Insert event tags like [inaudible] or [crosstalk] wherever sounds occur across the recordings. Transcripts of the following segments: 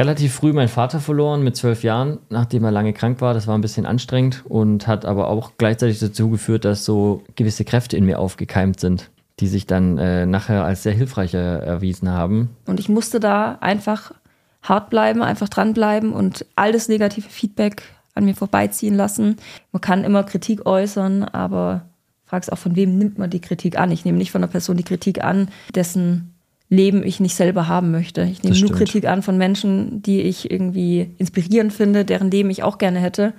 relativ früh meinen Vater verloren mit zwölf Jahren, nachdem er lange krank war. Das war ein bisschen anstrengend und hat aber auch gleichzeitig dazu geführt, dass so gewisse Kräfte in mir aufgekeimt sind, die sich dann äh, nachher als sehr hilfreich erwiesen haben. Und ich musste da einfach hart bleiben, einfach dranbleiben und all das negative Feedback an mir vorbeiziehen lassen. Man kann immer Kritik äußern, aber fragst auch, von wem nimmt man die Kritik an? Ich nehme nicht von einer Person die Kritik an, dessen Leben ich nicht selber haben möchte. Ich nehme nur Kritik an von Menschen, die ich irgendwie inspirierend finde, deren Leben ich auch gerne hätte.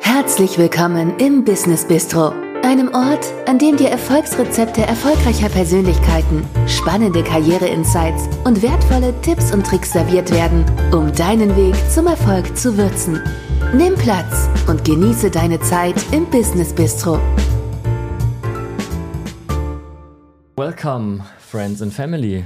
Herzlich willkommen im Business Bistro, einem Ort, an dem dir Erfolgsrezepte erfolgreicher Persönlichkeiten, spannende Karriere-Insights und wertvolle Tipps und Tricks serviert werden, um deinen Weg zum Erfolg zu würzen. Nimm Platz und genieße deine Zeit im Business Bistro. Welcome, Friends and Family.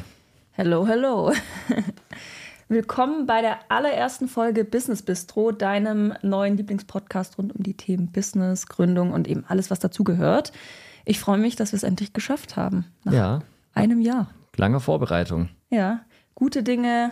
Hello, hello. [laughs] Willkommen bei der allerersten Folge Business Bistro, deinem neuen Lieblingspodcast rund um die Themen Business, Gründung und eben alles, was dazugehört. Ich freue mich, dass wir es endlich geschafft haben. Nach ja. einem Jahr. Lange Vorbereitung. Ja. Gute Dinge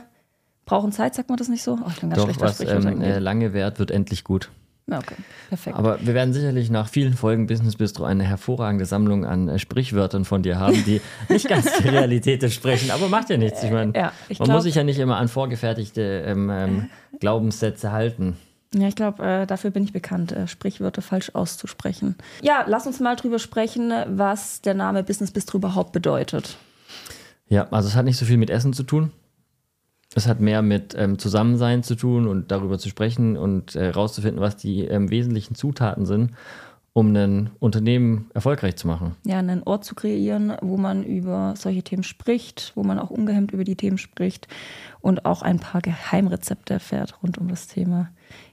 brauchen Zeit, sagt man das nicht so? Oh, ich bin ganz Doch, was ähm, äh, lange währt, wird endlich gut. Okay, perfekt. Aber wir werden sicherlich nach vielen Folgen Business Bistro eine hervorragende Sammlung an äh, Sprichwörtern von dir haben, die [laughs] nicht ganz der Realität entsprechen. Aber macht ja nichts. Ich meine, ja, man glaub, muss sich ja nicht immer an vorgefertigte ähm, ähm, Glaubenssätze halten. Ja, ich glaube, äh, dafür bin ich bekannt, äh, Sprichwörter falsch auszusprechen. Ja, lass uns mal drüber sprechen, was der Name Business Bistro überhaupt bedeutet. Ja, also es hat nicht so viel mit Essen zu tun. Es hat mehr mit ähm, Zusammensein zu tun und darüber zu sprechen und herauszufinden, äh, was die ähm, wesentlichen Zutaten sind, um ein Unternehmen erfolgreich zu machen. Ja, einen Ort zu kreieren, wo man über solche Themen spricht, wo man auch ungehemmt über die Themen spricht und auch ein paar Geheimrezepte erfährt rund um das Thema,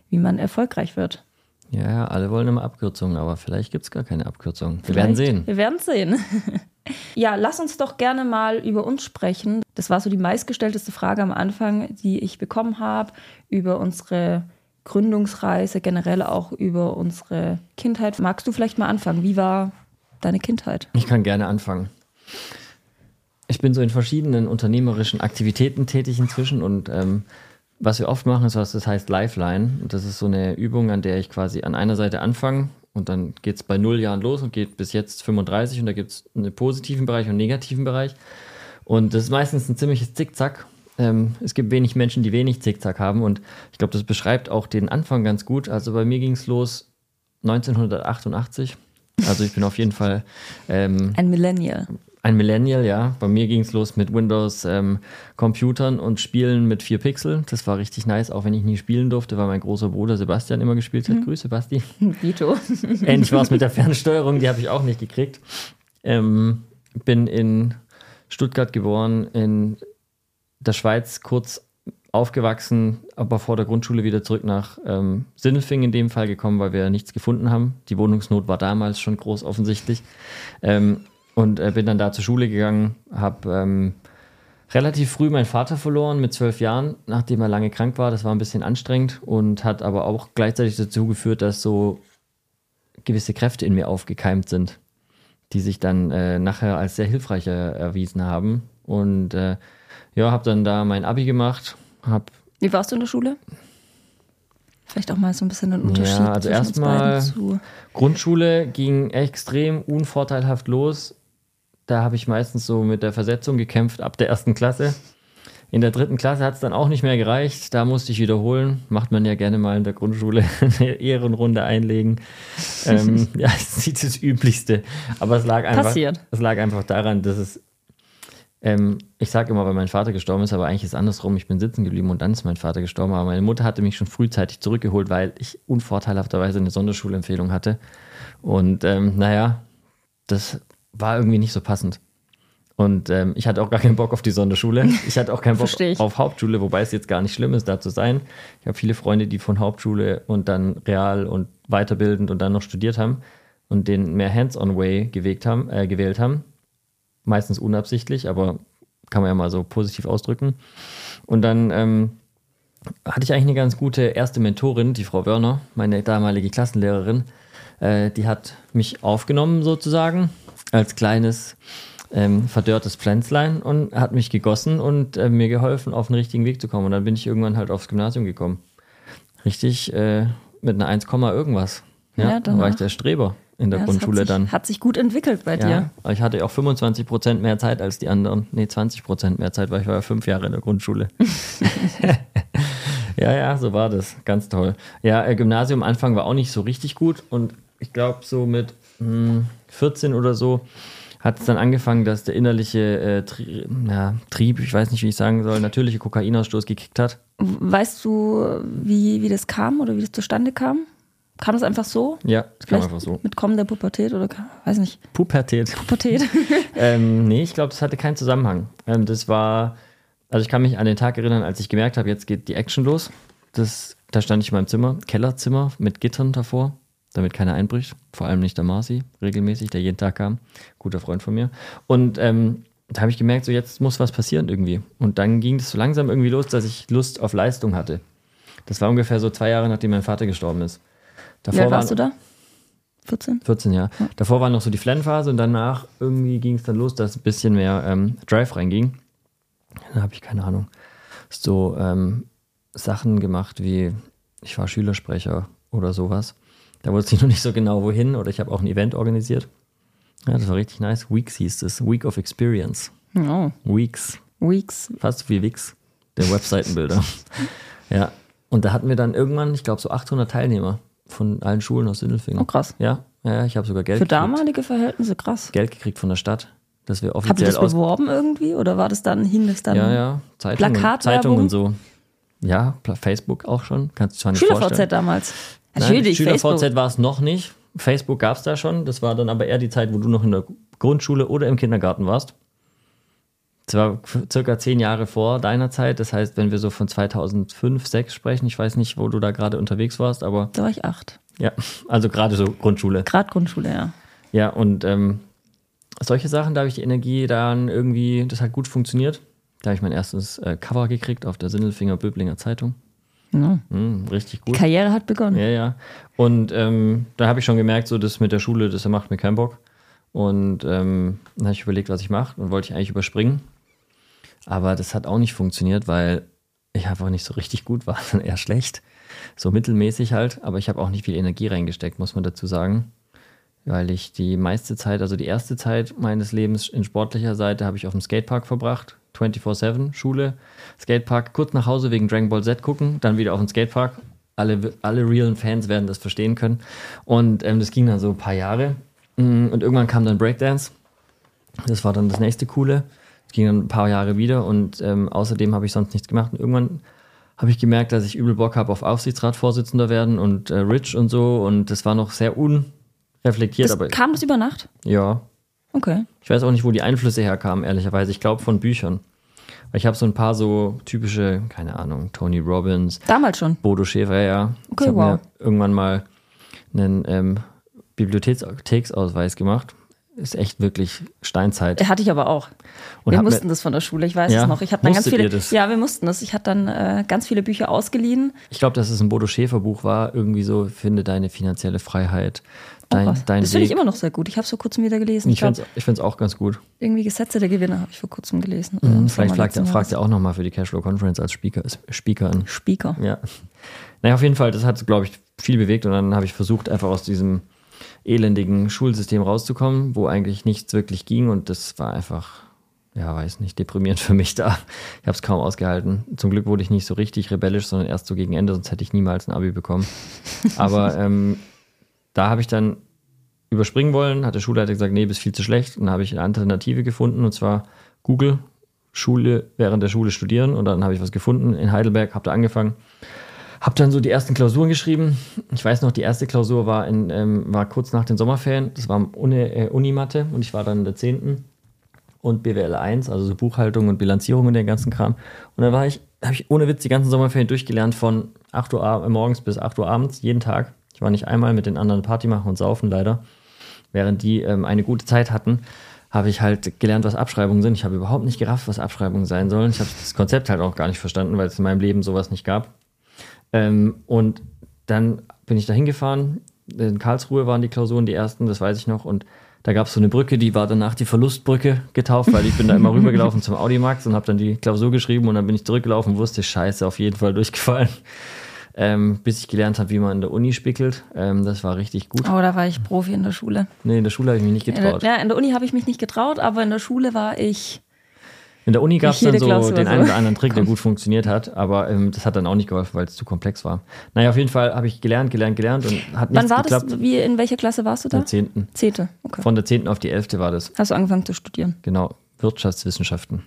wie man erfolgreich wird. Ja, alle wollen immer Abkürzungen, aber vielleicht gibt es gar keine Abkürzungen. Wir vielleicht. werden sehen. Wir werden sehen. [laughs] ja, lass uns doch gerne mal über uns sprechen. Das war so die meistgestellteste Frage am Anfang, die ich bekommen habe, über unsere Gründungsreise, generell auch über unsere Kindheit. Magst du vielleicht mal anfangen? Wie war deine Kindheit? Ich kann gerne anfangen. Ich bin so in verschiedenen unternehmerischen Aktivitäten tätig inzwischen und ähm, was wir oft machen, ist was, das heißt Lifeline. Und das ist so eine Übung, an der ich quasi an einer Seite anfange und dann geht es bei null Jahren los und geht bis jetzt 35 und da gibt es einen positiven Bereich und einen negativen Bereich. Und das ist meistens ein ziemliches Zickzack. Ähm, es gibt wenig Menschen, die wenig Zickzack haben und ich glaube, das beschreibt auch den Anfang ganz gut. Also bei mir ging es los 1988. Also ich bin auf jeden Fall ähm, ein Millennial. Ein Millennial, ja. Bei mir ging es los mit Windows-Computern ähm, und Spielen mit 4 Pixel. Das war richtig nice, auch wenn ich nie spielen durfte, weil mein großer Bruder Sebastian immer gespielt hat. Mhm. Grüße, Basti. [laughs] Vito. [laughs] Ähnlich war es mit der Fernsteuerung, die habe ich auch nicht gekriegt. Ähm, bin in Stuttgart geboren, in der Schweiz kurz aufgewachsen, aber vor der Grundschule wieder zurück nach ähm, Sinnelfing in dem Fall gekommen, weil wir nichts gefunden haben. Die Wohnungsnot war damals schon groß offensichtlich. Ähm, und äh, bin dann da zur Schule gegangen, habe ähm, relativ früh meinen Vater verloren mit zwölf Jahren, nachdem er lange krank war. Das war ein bisschen anstrengend und hat aber auch gleichzeitig dazu geführt, dass so gewisse Kräfte in mir aufgekeimt sind, die sich dann äh, nachher als sehr hilfreich erwiesen haben. Und äh, ja, habe dann da mein Abi gemacht. Hab Wie warst du in der Schule? Vielleicht auch mal so ein bisschen einen Unterschied. Ja, also erstmal Grundschule ging extrem unvorteilhaft los. Da habe ich meistens so mit der Versetzung gekämpft ab der ersten Klasse. In der dritten Klasse hat es dann auch nicht mehr gereicht. Da musste ich wiederholen. Macht man ja gerne mal in der Grundschule [laughs] eine Ehrenrunde einlegen. ähm, [laughs] ja, das ist das Üblichste. Aber es lag einfach, Passiert. es lag einfach daran, dass es. Ähm, ich sage immer, weil mein Vater gestorben ist, aber eigentlich ist es andersrum. Ich bin sitzen geblieben und dann ist mein Vater gestorben. Aber meine Mutter hatte mich schon frühzeitig zurückgeholt, weil ich unvorteilhafterweise eine Sonderschulempfehlung hatte. Und ähm, naja, das war irgendwie nicht so passend. Und ähm, ich hatte auch gar keinen Bock auf die Sonderschule. Ich hatte auch keinen [laughs] Bock auf Hauptschule, wobei es jetzt gar nicht schlimm ist, da zu sein. Ich habe viele Freunde, die von Hauptschule und dann real und weiterbildend und dann noch studiert haben und den mehr Hands-on-Way haben, äh, gewählt haben. Meistens unabsichtlich, aber kann man ja mal so positiv ausdrücken. Und dann ähm, hatte ich eigentlich eine ganz gute erste Mentorin, die Frau Wörner, meine damalige Klassenlehrerin. Äh, die hat mich aufgenommen sozusagen als kleines ähm, verdörrtes Pflänzlein und hat mich gegossen und äh, mir geholfen, auf den richtigen Weg zu kommen. Und dann bin ich irgendwann halt aufs Gymnasium gekommen. Richtig äh, mit einer 1, irgendwas. Ja, Ja, dann war ich der Streber in der Ja, Grundschule hat sich, dann. Hat sich gut entwickelt bei Ja, dir. ich hatte auch 25 Prozent mehr Zeit als die anderen. Nee, 20 Prozent mehr Zeit, weil ich war ja fünf Jahre in der Grundschule. [laughs] [laughs] ja, ja, so war das. Ganz toll. Ja, äh, Gymnasium am Anfang war auch nicht so richtig gut und ich glaube, so mit hm, 14 oder so hat es dann angefangen, dass der innerliche äh, Tri ja, Trieb, ich weiß nicht, wie ich sagen soll, natürliche Kokainausstoß gekickt hat. Weißt du, wie, wie das kam oder wie das zustande kam? Kam das einfach so? Ja, das kam einfach so. Mit Kommen der Pubertät oder weiß nicht, Pubertät. Pubertät? [laughs] ähm, nee, ich glaube, das hatte keinen Zusammenhang. Ähm, das war, also ich kann mich an den Tag erinnern, als ich gemerkt habe, jetzt geht die Action los. Das, da stand ich in meinem Zimmer, Kellerzimmer mit Gittern davor, damit keiner einbricht. Vor allem nicht der Marci, regelmäßig, der jeden Tag kam. Guter Freund von mir. Und ähm, da habe ich gemerkt, so jetzt muss was passieren irgendwie. Und dann ging es so langsam irgendwie los, dass ich Lust auf Leistung hatte. Das war ungefähr so zwei Jahre, nachdem mein Vater gestorben ist. Wie Davor alt warst du waren- da? 14? 14, ja. Davor war noch so die Flan-Phase und danach irgendwie ging es dann los, dass ein bisschen mehr ähm, Drive reinging. Dann habe ich keine Ahnung. So ähm, Sachen gemacht wie, ich war Schülersprecher oder sowas. Da wusste ich noch nicht so genau wohin oder ich habe auch ein Event organisiert. Ja, das war richtig nice. Weeks hieß es. Week of Experience. Oh, Weeks. Weeks. Fast wie Wix, der [laughs] Webseitenbilder. ja. Und da hatten wir dann irgendwann, ich glaube, so 800 Teilnehmer von allen Schulen aus Sindelfingen. Oh, krass. Ja, ja, ich habe sogar Geld Für gekriegt. damalige Verhältnisse krass. Geld gekriegt von der Stadt, dass wir Habt ihr offiziell das beworben irgendwie oder war das dann, hing das dann? Ja, ja, Zeitungen? Zeitungen und so. Ja, Facebook auch schon, kannst du zwar nicht vorstellen. Damals. Nein, Natürlich, Facebook. SchülerVZ war es noch nicht. Facebook gab es da schon. Das war dann aber eher die Zeit, wo du noch in der Grundschule oder im Kindergarten warst. Das war circa zehn Jahre vor deiner Zeit. Das heißt, wenn wir so von 2005, 2006 sprechen, ich weiß nicht, wo du da gerade unterwegs warst, aber Da war ich acht. ja, also gerade so Grundschule. Gerade Grundschule, ja. Ja, und ähm, solche Sachen, da habe ich die Energie dann irgendwie, das hat gut funktioniert. Da habe ich mein erstes äh, Cover gekriegt auf der Sindelfinger Böblinger Zeitung. Ja. Hm, richtig gut. Karriere hat begonnen. Ja, ja. Und ähm, da habe ich schon gemerkt, so das mit der Schule, das macht mir keinen Bock. Und ähm, dann habe ich überlegt, was ich mache und wollte ich eigentlich überspringen. Aber das hat auch nicht funktioniert, weil ich einfach nicht so richtig gut war, sondern [laughs] eher schlecht. So mittelmäßig halt, aber ich habe auch nicht viel Energie reingesteckt, muss man dazu sagen. Weil ich die meiste Zeit, also die erste Zeit meines Lebens in sportlicher Seite habe ich auf dem Skatepark verbracht. 24-7, Schule, Skatepark, kurz nach Hause wegen Dragon Ball Z gucken, dann wieder auf den Skatepark. Alle, alle realen Fans werden das verstehen können. Und ähm, das ging dann so ein paar Jahre. Mm, Und irgendwann kam dann Breakdance. Das war dann das nächste Coole. Es ging dann ein paar Jahre wieder und ähm, außerdem habe ich sonst nichts gemacht. Und irgendwann habe ich gemerkt, dass ich übel Bock habe auf Aufsichtsratsvorsitzender werden und äh, Rich und so. Und das war noch sehr unreflektiert, Das, aber kam das über Nacht? ja. Okay. Ich weiß auch nicht, wo die Einflüsse herkamen, ehrlicherweise. Ich glaube von Büchern. Ich habe so ein paar so typische, keine Ahnung, Tony Robbins, Damals schon. Bodo Schäfer, ja. Okay, ich habe wow. mir irgendwann mal einen ähm, Bibliotheksausweis gemacht. Ist echt wirklich Steinzeit. Hatte ich aber auch. Und wir hab mir- mussten das von der Schule, ich weiß Ja? es noch. Ich habe dann ganz viele. Ja, wir mussten das. Ich hatte dann äh, ganz viele Bücher ausgeliehen. Ich glaube, dass es ein Bodo Schäfer Buch war. Irgendwie so, finde deine finanzielle Freiheit. Dein, was. dein das finde ich immer noch sehr gut. Ich habe es vor kurzem wieder gelesen. Ich, Ich finde es auch ganz gut. irgendwie Gesetze der Gewinner habe ich vor kurzem gelesen. Mhm, vielleicht fragt er, fragt er auch nochmal für die Cashflow Conference als Speaker, Speaker an. Speaker. Ja. Naja, auf jeden Fall, das hat, glaube ich, viel bewegt und dann habe ich versucht, einfach aus diesem elendigen Schulsystem rauszukommen, wo eigentlich nichts wirklich ging und das war einfach, ja, weiß nicht, deprimierend [laughs] für mich da. Ich habe es kaum ausgehalten. Zum Glück wurde ich nicht so richtig rebellisch, sondern erst so gegen Ende, sonst hätte ich niemals ein Abi bekommen. [laughs] Aber ähm, da habe ich dann überspringen wollen, hat der Schulleiter gesagt, nee, bist viel zu schlecht. Und dann habe ich eine Alternative gefunden und zwar Google, Schule, während der Schule studieren und dann habe ich was gefunden in Heidelberg, habe da angefangen. Hab dann so die ersten Klausuren geschrieben. Ich weiß noch, die erste Klausur war, in, ähm, war kurz nach den Sommerferien. Das war Uni, äh, Unimathe und ich war dann in der 10. und BWL 1, also so Buchhaltung und Bilanzierung und den ganzen Kram. Und dann ich, habe ich ohne Witz die ganzen Sommerferien durchgelernt von 8 Uhr ab- morgens bis 8 Uhr abends, jeden Tag. Ich war nicht einmal mit den anderen Party machen und saufen leider. Während die ähm, eine gute Zeit hatten, habe ich halt gelernt, was Abschreibungen sind. Ich habe überhaupt nicht gerafft, was Abschreibungen sein sollen. Ich habe das Konzept halt auch gar nicht verstanden, weil es in meinem Leben sowas nicht gab. Ähm, und dann bin ich da hingefahren. In Karlsruhe waren die Klausuren die ersten, das weiß ich noch. Und Da gab es so eine Brücke, die war danach die Verlustbrücke getauft, weil ich bin da immer [laughs] rübergelaufen zum Audimax und habe dann die Klausur geschrieben und dann bin ich zurückgelaufen und wusste, scheiße, auf jeden Fall durchgefallen. [laughs] Ähm, bis ich gelernt habe, wie man in der Uni spickelt. Ähm, das war richtig gut. Oh, da war ich Profi in der Schule. Nee, in der Schule habe ich mich nicht In der, getraut. ja, in der Uni habe ich mich nicht getraut, aber in der Schule war ich. In der Uni gab es dann so Klausur den so. einen oder anderen Trick, der gut funktioniert hat, aber ähm, das hat dann auch nicht geholfen, weil es zu komplex war. Naja, auf jeden Fall habe ich gelernt, gelernt, gelernt und hat Wann nichts war geklappt. das? Wie, in welcher Klasse warst du da? In der 10. Zehnte. Okay. Von der 10. auf die 11. war das. Hast du angefangen zu studieren? Genau, Wirtschaftswissenschaften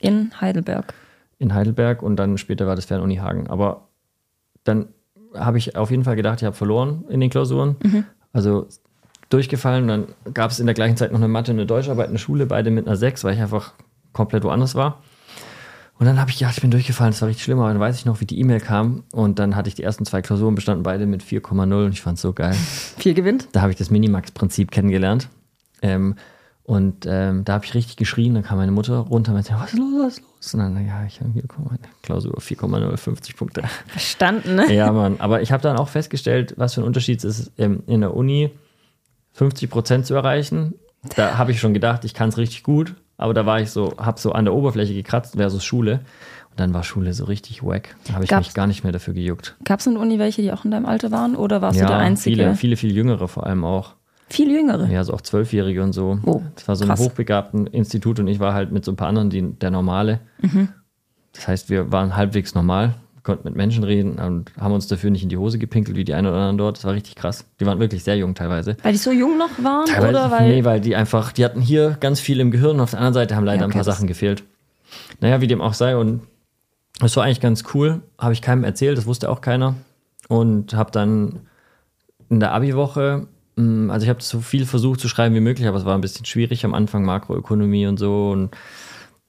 In Heidelberg. in Heidelberg und dann später war das Fernuni Hagen. Aber dann habe ich auf jeden Fall gedacht, ich habe verloren in den Klausuren. Also durchgefallen. Dann gab es in der gleichen Zeit noch eine Mathe und eine Deutscharbeit in der Schule, beide mit einer 6, weil ich einfach komplett woanders war. Und dann habe ich gedacht, ich bin durchgefallen, das war richtig schlimm, aber dann weiß ich noch, wie die E-Mail kam und dann hatte ich die ersten zwei Klausuren bestanden, beide mit 4,0 und ich fand es so geil. [laughs] Viel gewinnt. Da habe ich das Minimax-Prinzip kennengelernt. Ähm, und ähm, da habe ich richtig geschrien, dann kam meine Mutter runter und meinte, was ist los, was ist los? Und dann, ja, ich habe hier meine Klausur 4,0, 50 Punkte. Verstanden, ne? Ja, Mann. Aber ich habe dann auch festgestellt, was für ein Unterschied es ist, ähm, in der Uni 50 Prozent zu erreichen. Da habe ich schon gedacht, ich kann es richtig gut. Aber da war ich so, habe so an der Oberfläche gekratzt versus Schule. Und dann war Schule so richtig wack. Da habe ich Gab's- mich gar nicht mehr dafür gejuckt. Gab es in der Uni welche, die auch in deinem Alter waren? Oder warst du der Einzige? viele, viele, viel jüngere vor allem auch. Viel jüngere. Ja, so auch Zwölfjährige und so. Oh, das war so ein krass. hochbegabten Institut und ich war halt mit so ein paar anderen die, der Normale. Mhm. Das heißt, wir waren halbwegs normal, konnten mit Menschen reden und haben uns dafür nicht in die Hose gepinkelt wie die einen oder anderen dort. Das war richtig krass. Die waren wirklich sehr jung teilweise. Weil die so jung noch waren? Teilweise, oder weil. nee, weil die einfach, die hatten hier ganz viel im Gehirn und auf der anderen Seite haben leider Ja, okay, ein paar Sachen gefehlt. Naja, wie dem auch sei. Und es war eigentlich ganz cool. Habe ich keinem erzählt, das wusste auch keiner. Und habe dann in der Abi-Woche, mh, also ich habe so viel versucht zu schreiben wie möglich, aber es war ein bisschen schwierig am Anfang, Makroökonomie und so. Und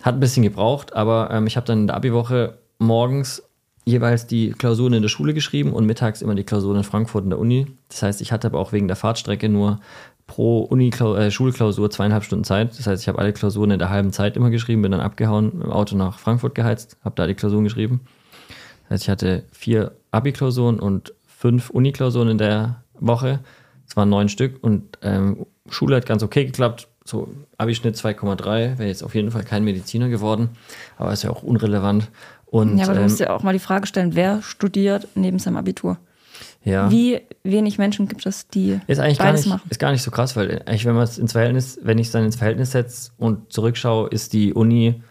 hat ein bisschen gebraucht, aber ähm, ich habe dann in der Abi-Woche morgens jeweils die Klausuren in der Schule geschrieben und mittags immer die Klausuren in Frankfurt in der Uni. Das heißt, ich hatte aber auch wegen der Fahrtstrecke nur pro Uni äh, Schulklausur zweieinhalb Stunden Zeit. Das heißt, ich habe alle Klausuren in der halben Zeit immer geschrieben, bin dann abgehauen, im Auto nach Frankfurt geheizt, habe da die Klausuren geschrieben. Das heißt, ich hatte vier Abi-Klausuren und fünf Uni-Klausuren in der Woche. Es waren neun Stück und ähm, Schule hat ganz okay geklappt. So Abischnitt 2,3, wäre jetzt auf jeden Fall kein Mediziner geworden, aber ist ja auch unrelevant. Und ja, aber du ähm, musst ja auch mal die Frage stellen, wer studiert neben seinem Abitur? ja. Wie wenig Menschen gibt es, die Ist eigentlich gar nicht, machen? ist gar nicht so krass, weil eigentlich, wenn man es ins Verhältnis, wenn ich es dann ins Verhältnis setze und zurückschaue, ist die Uni,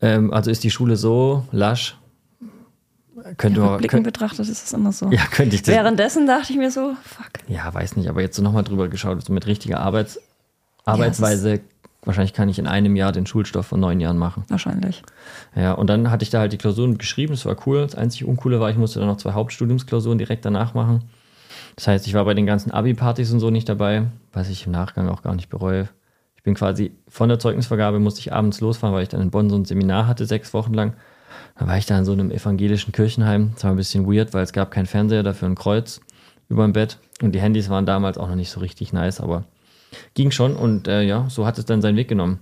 ähm, also ist die Schule so lasch, könnte man, Rückblickend könnt, betrachtet ist es immer so. ja, könnte ich das, Währenddessen dachte ich mir so, fuck. ja, weiß nicht, aber jetzt so nochmal drüber geschaut, so mit richtiger Arbeits, Arbeitsweise, wahrscheinlich kann ich in einem Jahr den Schulstoff von neun Jahren machen. Wahrscheinlich. Ja, und dann hatte ich da halt die Klausuren geschrieben, das war cool. Das einzige Uncoole war, ich musste dann noch zwei Hauptstudiumsklausuren direkt danach machen. Das heißt, ich war bei den ganzen Abi-Partys und so nicht dabei, was ich im Nachgang auch gar nicht bereue. Ich bin quasi von der Zeugnisvergabe musste ich abends losfahren, weil ich dann in Bonn so ein Seminar hatte, sechs Wochen lang. Dann war ich da in so einem evangelischen Kirchenheim. Das war ein bisschen weird, weil es gab keinen Fernseher, dafür ein Kreuz über dem Bett. Und die Handys waren damals auch noch nicht so richtig nice, aber ging schon. Und äh, ja, so hat es dann seinen Weg genommen.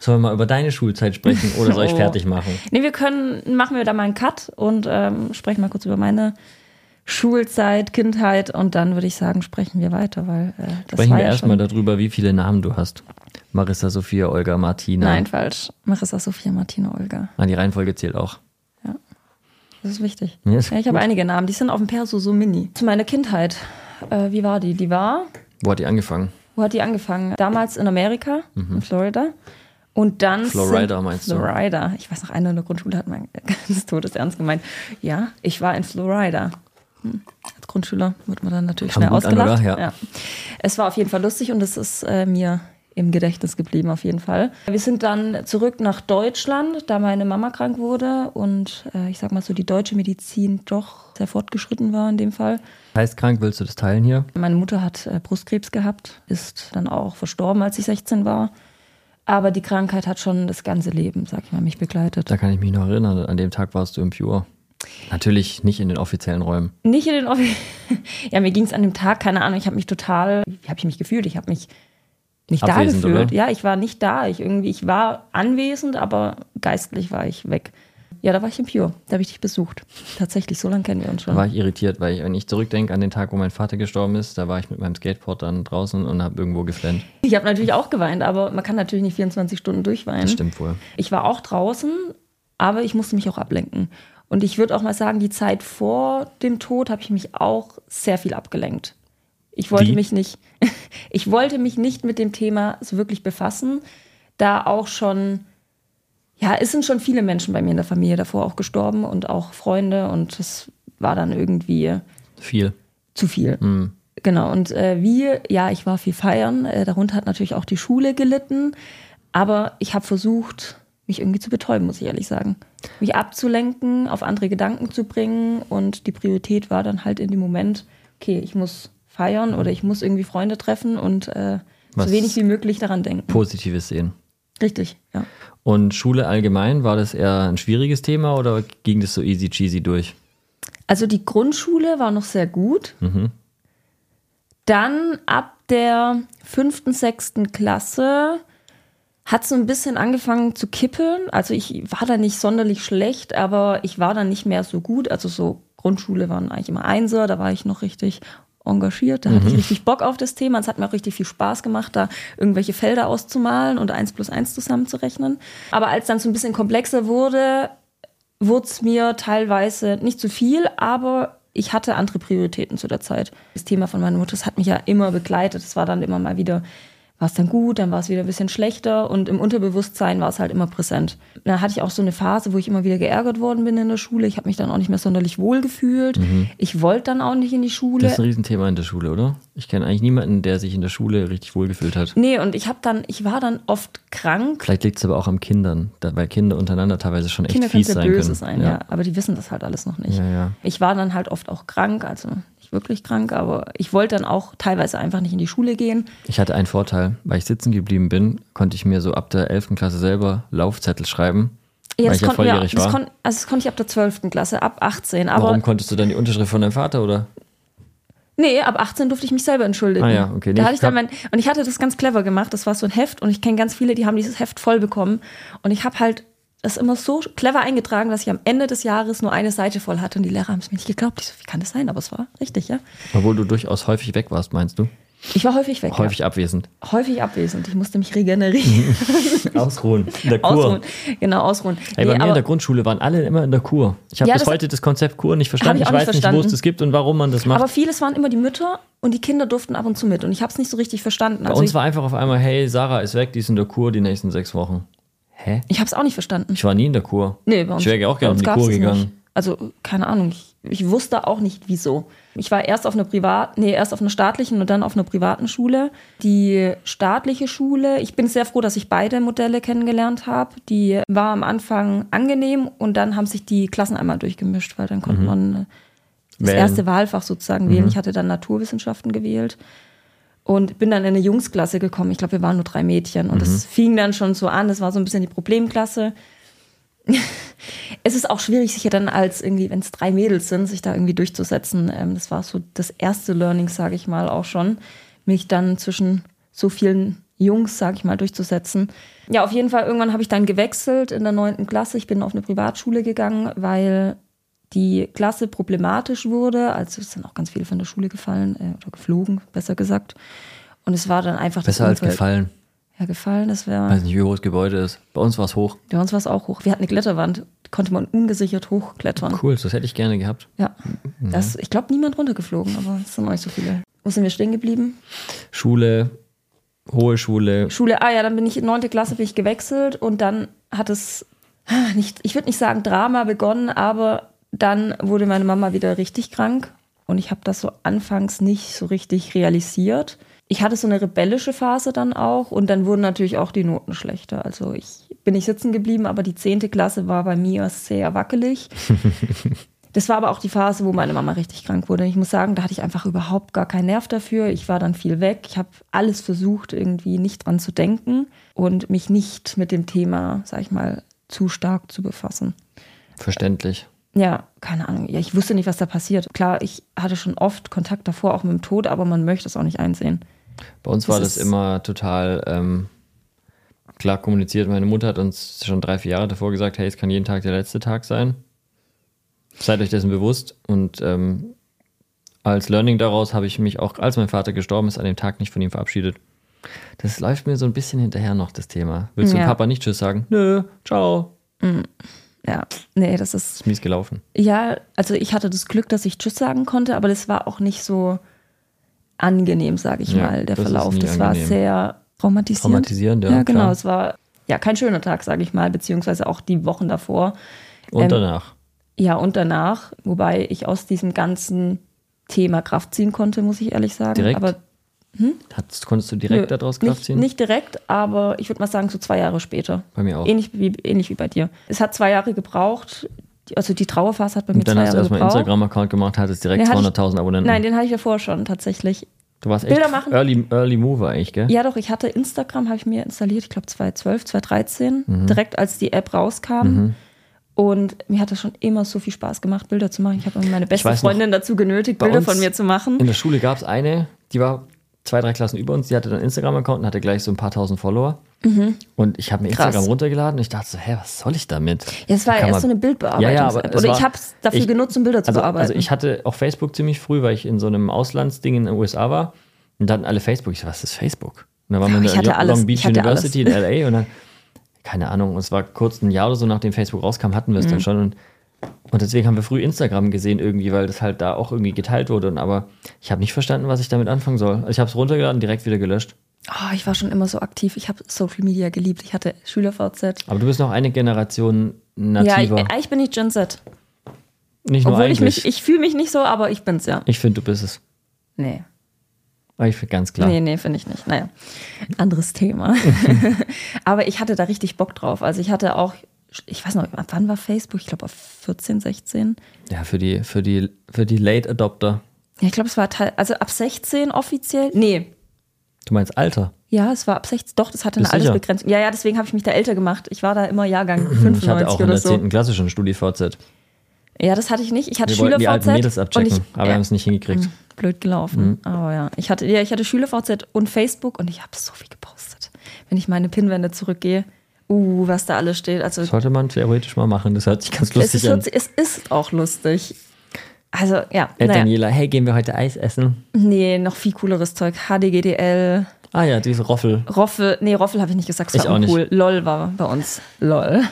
Sollen wir mal über deine Schulzeit sprechen [laughs] oder soll ich Oh. fertig machen? Nee, wir können, machen wir da mal einen Cut und ähm, sprechen mal kurz über meine Schulzeit, Kindheit und dann würde ich sagen, sprechen wir weiter, weil äh, das Sprechen war wir ja erstmal darüber, wie viele Namen du hast. Marissa, Sophia, Olga, Martina. Nein, falsch. Marissa, Sophia, Martina, Olga. Ah, die Reihenfolge zählt auch. Das ist wichtig. Ja, ist Ja, ich habe einige Namen, die sind auf dem Perso so mini. Zu meiner Kindheit. Äh, wie war die? Die war, Wo hat die angefangen? Wo hat die angefangen? Damals in Amerika, in Florida. Und dann. Mhm. Florida meinst du? Florida. Ich weiß noch, einer in der Grundschule hat mal ganz todesernst gemeint. Ja, ich war in Florida. Hm. Als Grundschüler wird man dann natürlich Kam schnell gut an, ausgelacht. oder? Ja. Es war auf jeden Fall lustig und es ist äh, mir im Gedächtnis geblieben, auf jeden Fall. Wir sind dann zurück nach Deutschland, da meine Mama krank wurde und äh, ich sag mal so, die deutsche Medizin doch sehr fortgeschritten war in dem Fall. Heißt krank, willst du das teilen hier? Meine Mutter hat äh, Brustkrebs gehabt, ist dann auch verstorben, als ich 16 war. Aber die Krankheit hat schon das ganze Leben, sag ich mal, mich begleitet. Da kann ich mich noch erinnern. An dem Tag warst du im Pure. Natürlich nicht in den offiziellen Räumen. Nicht in den Offi [laughs] Ja, mir ging es an dem Tag, keine Ahnung, ich habe mich total, wie habe ich mich gefühlt? Ich habe mich nicht da Abwesend, gefühlt. oder? Ja, ich war nicht da. Ich irgendwie, ich war anwesend, aber geistlich war ich weg. Ja, da war ich im Pure. Da habe ich dich besucht. Tatsächlich, so lange kennen wir uns Da schon. war ich irritiert, weil ich, wenn ich zurückdenke an den Tag, wo mein Vater gestorben ist, da war ich mit meinem Skateboard dann draußen und habe irgendwo geflennt. Ich habe natürlich auch geweint, aber man kann natürlich nicht 24 Stunden durchweinen. Das stimmt wohl. Ich war auch draußen, aber ich musste mich auch ablenken. Und ich würde auch mal sagen, die Zeit vor dem Tod habe ich mich auch sehr viel abgelenkt. Ich wollte Wie? mich nicht, [laughs] ich wollte mich nicht mit dem Thema so wirklich befassen, da auch schon, ja, es sind schon viele Menschen bei mir in der Familie davor auch gestorben und auch Freunde und das war dann irgendwie Viel. zu viel. Genau, und äh, wie, ja, ich war viel feiern, äh, darunter hat natürlich auch die Schule gelitten, aber ich habe versucht, mich irgendwie zu betäuben, muss ich ehrlich sagen. Mich abzulenken, auf andere Gedanken zu bringen und die Priorität war dann halt in dem Moment, okay, ich muss feiern oder ich muss irgendwie Freunde treffen und äh, so wenig wie möglich daran denken. Positives sehen. Richtig, ja. Und Schule allgemein, war das eher ein schwieriges Thema oder ging das so easy cheesy durch? Also die Grundschule war noch sehr gut. Dann ab der fünften, sechsten Klasse hat so ein bisschen angefangen zu kippeln. Also ich war da nicht sonderlich schlecht, aber ich war dann nicht mehr so gut. Also so Grundschule waren eigentlich immer Einser, da war ich noch richtig engagiert, da hatte ich richtig Bock auf das Thema. Es hat mir auch richtig viel Spaß gemacht, da irgendwelche Felder auszumalen und eins plus eins zusammenzurechnen. Aber als dann so ein bisschen komplexer wurde, wurde es mir teilweise nicht zu viel, aber ich hatte andere Prioritäten zu der Zeit. Das Thema von meiner Mutter, das hat mich ja immer begleitet. Es war dann immer mal wieder, war es dann gut, dann war es wieder ein bisschen schlechter und im Unterbewusstsein war es halt immer präsent. Dann hatte ich auch so eine Phase, wo ich immer wieder geärgert worden bin in der Schule. Ich habe mich dann auch nicht mehr sonderlich wohl gefühlt. Ich wollte dann auch nicht in die Schule. Das ist ein Riesenthema in der Schule, oder? Ich kenne eigentlich niemanden, der sich in der Schule richtig wohlgefühlt hat. nee, und ich habe dann, ich war dann oft krank. Vielleicht liegt es aber auch am Kindern, weil Kinder untereinander teilweise schon echt Kinder können fies sehr sein böse können. sein, ja. Aber die wissen das halt alles noch nicht. Ja, ja. Ich war dann halt oft auch krank, also wirklich krank, aber ich wollte dann auch teilweise einfach nicht in die Schule gehen. Ich hatte einen Vorteil, weil ich sitzen geblieben bin, konnte ich mir so ab der 11. Klasse selber Laufzettel schreiben, weil ich ja konnten wir- volljährig das war. kon, also das konnte ich ab der 12. Klasse, ab 18. Aber Warum konntest du dann die Unterschrift von deinem Vater oder? nee, ab 18 durfte ich mich selber entschuldigen. Ah ja, okay. Nee, Da hatte ich dann mein, und ich hatte das ganz clever gemacht. Das war so ein Heft und ich kenne ganz viele, die haben dieses Heft voll bekommen. Und ich habe halt das immer so clever eingetragen, dass ich am Ende des Jahres nur eine Seite voll hatte und die Lehrer haben es mir nicht geglaubt. Ich so, wie kann das sein? Aber es war richtig, ja. Obwohl du durchaus häufig weg warst, meinst du? Ich war häufig weg. Häufig abwesend. Ja. Häufig abwesend. Ich musste mich regenerieren. [laughs] Ausruhen. In der ausruhen. Genau, ausruhen. Ey, Nee, bei mir in der Grundschule waren alle immer in der Kur. Ich habe Ja, bis das- heute das Konzept Kur nicht verstanden. ich Ich, nicht weiß nicht, wo es das gibt und warum man das macht. Aber vieles waren immer die Mütter und die Kinder durften ab und zu mit. Und ich habe es nicht so richtig verstanden. bei Also uns war einfach auf einmal, hey, Sarah ist weg, die ist in der Kur die nächsten sechs Wochen. Hä? ich habe es auch nicht verstanden. Ich war nie in der Kur. Nee, bei uns, ich wäre auch bei gerne in die Kur gegangen. Nicht. Also, keine Ahnung. Ich, ich wusste auch nicht, wieso. Ich war erst auf einer privat, nee, erst auf einer staatlichen und dann auf einer privaten Schule. Die staatliche Schule, ich bin sehr froh, dass ich beide Modelle kennengelernt habe. Die war am Anfang angenehm und dann haben sich die Klassen einmal durchgemischt, weil dann konnte man äh, das Wählen. erste Wahlfach sozusagen wählen. Ich hatte dann Naturwissenschaften gewählt und bin dann in eine Jungsklasse gekommen. Ich glaube, wir waren nur drei Mädchen und das fing dann schon so an. Das war so ein bisschen die Problemklasse. [laughs] es ist auch schwierig, sich ja dann als irgendwie, wenn es drei Mädels sind, sich da irgendwie durchzusetzen. Ähm, das war so das erste Learning, sage ich mal, auch schon, mich dann zwischen so vielen Jungs, sage ich mal, durchzusetzen. Ja, auf jeden Fall, irgendwann habe ich dann gewechselt in der neunten Klasse. Ich bin auf eine Privatschule gegangen, weil die Klasse problematisch wurde. Also es sind auch ganz viele von der Schule gefallen äh, oder geflogen, besser gesagt. Und es war dann einfach Besser das als Umfeld. gefallen. Ja, gefallen, das wäre. Weiß nicht, wie hoch das Gebäude ist. Bei uns war es hoch. Bei uns war es auch hoch. Wir hatten eine Kletterwand, konnte man ungesichert hochklettern. Cool, das hätte ich gerne gehabt. Ja. Das, ich glaube, niemand runtergeflogen, aber es sind auch nicht so viele. Wo sind wir stehen geblieben? Schule, hohe Schule. Schule, ah ja, dann bin ich in neunte Klasse bin ich gewechselt und dann hat es ah, nicht, ich würde nicht sagen Drama begonnen, aber dann wurde meine Mama wieder richtig krank und ich habe das so anfangs nicht so richtig realisiert. Ich hatte so eine rebellische Phase dann auch und dann wurden natürlich auch die Noten schlechter. Also ich bin nicht sitzen geblieben, aber die zehnte Klasse war bei mir sehr wackelig. [laughs] Das war aber auch die Phase, wo meine Mama richtig krank wurde. Ich muss sagen, da hatte ich einfach überhaupt gar keinen Nerv dafür. Ich war dann viel weg. Ich habe alles versucht, irgendwie nicht dran zu denken und mich nicht mit dem Thema, sag ich mal, zu stark zu befassen. Verständlich. Ja, keine Ahnung. Ja, ich wusste nicht, was da passiert. Klar, ich hatte schon oft Kontakt davor, auch mit dem Tod, aber man möchte es auch nicht einsehen. Bei uns Das war das immer total ähm, klar kommuniziert. Meine Mutter hat uns schon drei, vier Jahre davor gesagt, hey, es kann jeden Tag der letzte Tag sein. Seid euch dessen bewusst. Und ähm, als Learning daraus habe ich mich auch, als mein Vater gestorben ist, an dem Tag nicht von ihm verabschiedet. Das läuft mir so ein bisschen hinterher noch, das Thema. Willst du Ja. dem Papa nicht Tschüss sagen? Nö, ciao. Ja, nee, das ist Ist mies gelaufen. Ja, also ich hatte das Glück, dass ich Tschüss sagen konnte, aber das war auch nicht so angenehm, sage ich Ja, mal, der das Verlauf. Das war angenehm. sehr traumatisierend. Traumatisierend, ja, Ja, genau. klar. Es war ja kein schöner Tag, sage ich mal, beziehungsweise auch die Wochen davor. Und Ähm, danach. Ja, und danach, wobei ich aus diesem ganzen Thema Kraft ziehen konnte, muss ich ehrlich sagen. Direkt? Aber Hattest, konntest du direkt nö, daraus Kraft ziehen? Nicht direkt, aber ich würde mal sagen, so zwei Jahre später. Bei mir auch. Ähnlich wie, ähnlich wie bei dir. Es hat zwei Jahre gebraucht. Also die Trauerphase hat bei mir Und dann zwei hast du Jahre erstmal einen gebraucht. Instagram-Account gemacht, hattest direkt Nee, hatte ich- 200.000 Abonnenten. Nein, den hatte ich ja vorher schon tatsächlich. du warst echt Bilder machen. Early, Early Mover eigentlich, gell? Ja, doch, ich hatte Instagram, habe ich mir installiert, ich glaube 2012, 2013, Mhm. direkt als die App rauskam. Und mir hat das schon immer so viel Spaß gemacht, Bilder zu machen. Ich habe meine beste weiß noch, Freundin dazu genötigt, Bilder uns von mir zu machen. In der Schule gab es eine, die war zwei, drei Klassen über uns, die hatte dann einen Instagram-Account und hatte gleich so ein paar tausend Follower. Und ich habe mir Mhm. Krass. Instagram runtergeladen und ich dachte so, hä, was soll ich damit? Ja, es war erst man- so eine Bildbearbeitung. Ja, ja, aber Oder war- ich habe es dafür ich- genutzt, um Bilder zu Also, bearbeiten. also ich hatte auch Facebook ziemlich früh, weil ich in so einem Auslandsding in den USA war. Und dann alle Facebook. Ich so, was ist Facebook? Und dann waren wir in der Long alles. Beach University in LA und dann, keine Ahnung, es war kurz ein Jahr oder so, nachdem Facebook rauskam, hatten wir es Mhm. dann schon. Und, und deswegen haben wir früh Instagram gesehen irgendwie, weil das halt da auch irgendwie geteilt wurde. Und, aber ich habe nicht verstanden, was ich damit anfangen soll. Also ich habe es runtergeladen direkt wieder gelöscht. oh, ich war schon immer so aktiv. Ich habe Social Media geliebt. Ich hatte SchülerVZ. Aber du bist noch eine Generation Ja, ich, nativer. eigentlich bin ich Gen Z. nicht nur Obwohl ich eigentlich. mich, ich fühle mich nicht so, aber ich bin's ja. ich finde, du bist es. Nee. Aber ich finde ganz klar. Nee, nee, finde ich nicht. Naja, anderes Thema. [laughs] [laughs] Aber ich hatte da richtig Bock drauf. Also ich hatte auch, ich weiß noch, wann war Facebook? Ich glaube auf 14, 16. Ja, für die, für die, für die Late Adopter. Ja, ich glaube, es war teil, also ab 16 offiziell. Nee. Du meinst Alter? Ja, es war ab 16. Doch, das hatte Bist eine sicher? Altersbegrenzung. Ja, ja, deswegen habe ich mich da älter gemacht. Ich war da immer Jahrgang 95 Ich hatte auch in der so. 10. Klasse schon StudiVZ. Ja, das hatte ich nicht. Ich hatte Wir wollten die alten Schüler-VZ. Mädels abchecken, ich, aber wir haben es nicht hingekriegt. blöd gelaufen. Aber ja, ich hatte, ja, ich hatte Schüler-VZ und Facebook und ich habe so viel gepostet. Wenn ich meine Pinwände zurückgehe, uh, was da alles steht. Also Sollte man theoretisch mal machen, das hört sich ganz es lustig ist, an. es ist auch lustig. Also ja, Äh, naja. Daniela, hey, gehen wir heute Eis essen? nee, noch viel cooleres Zeug. HDGDL, Ah ja, diese Roffel. Roffel, nee, Roffel habe ich nicht gesagt, das Ich war auch nicht. uncool. LOL war bei uns. LOL.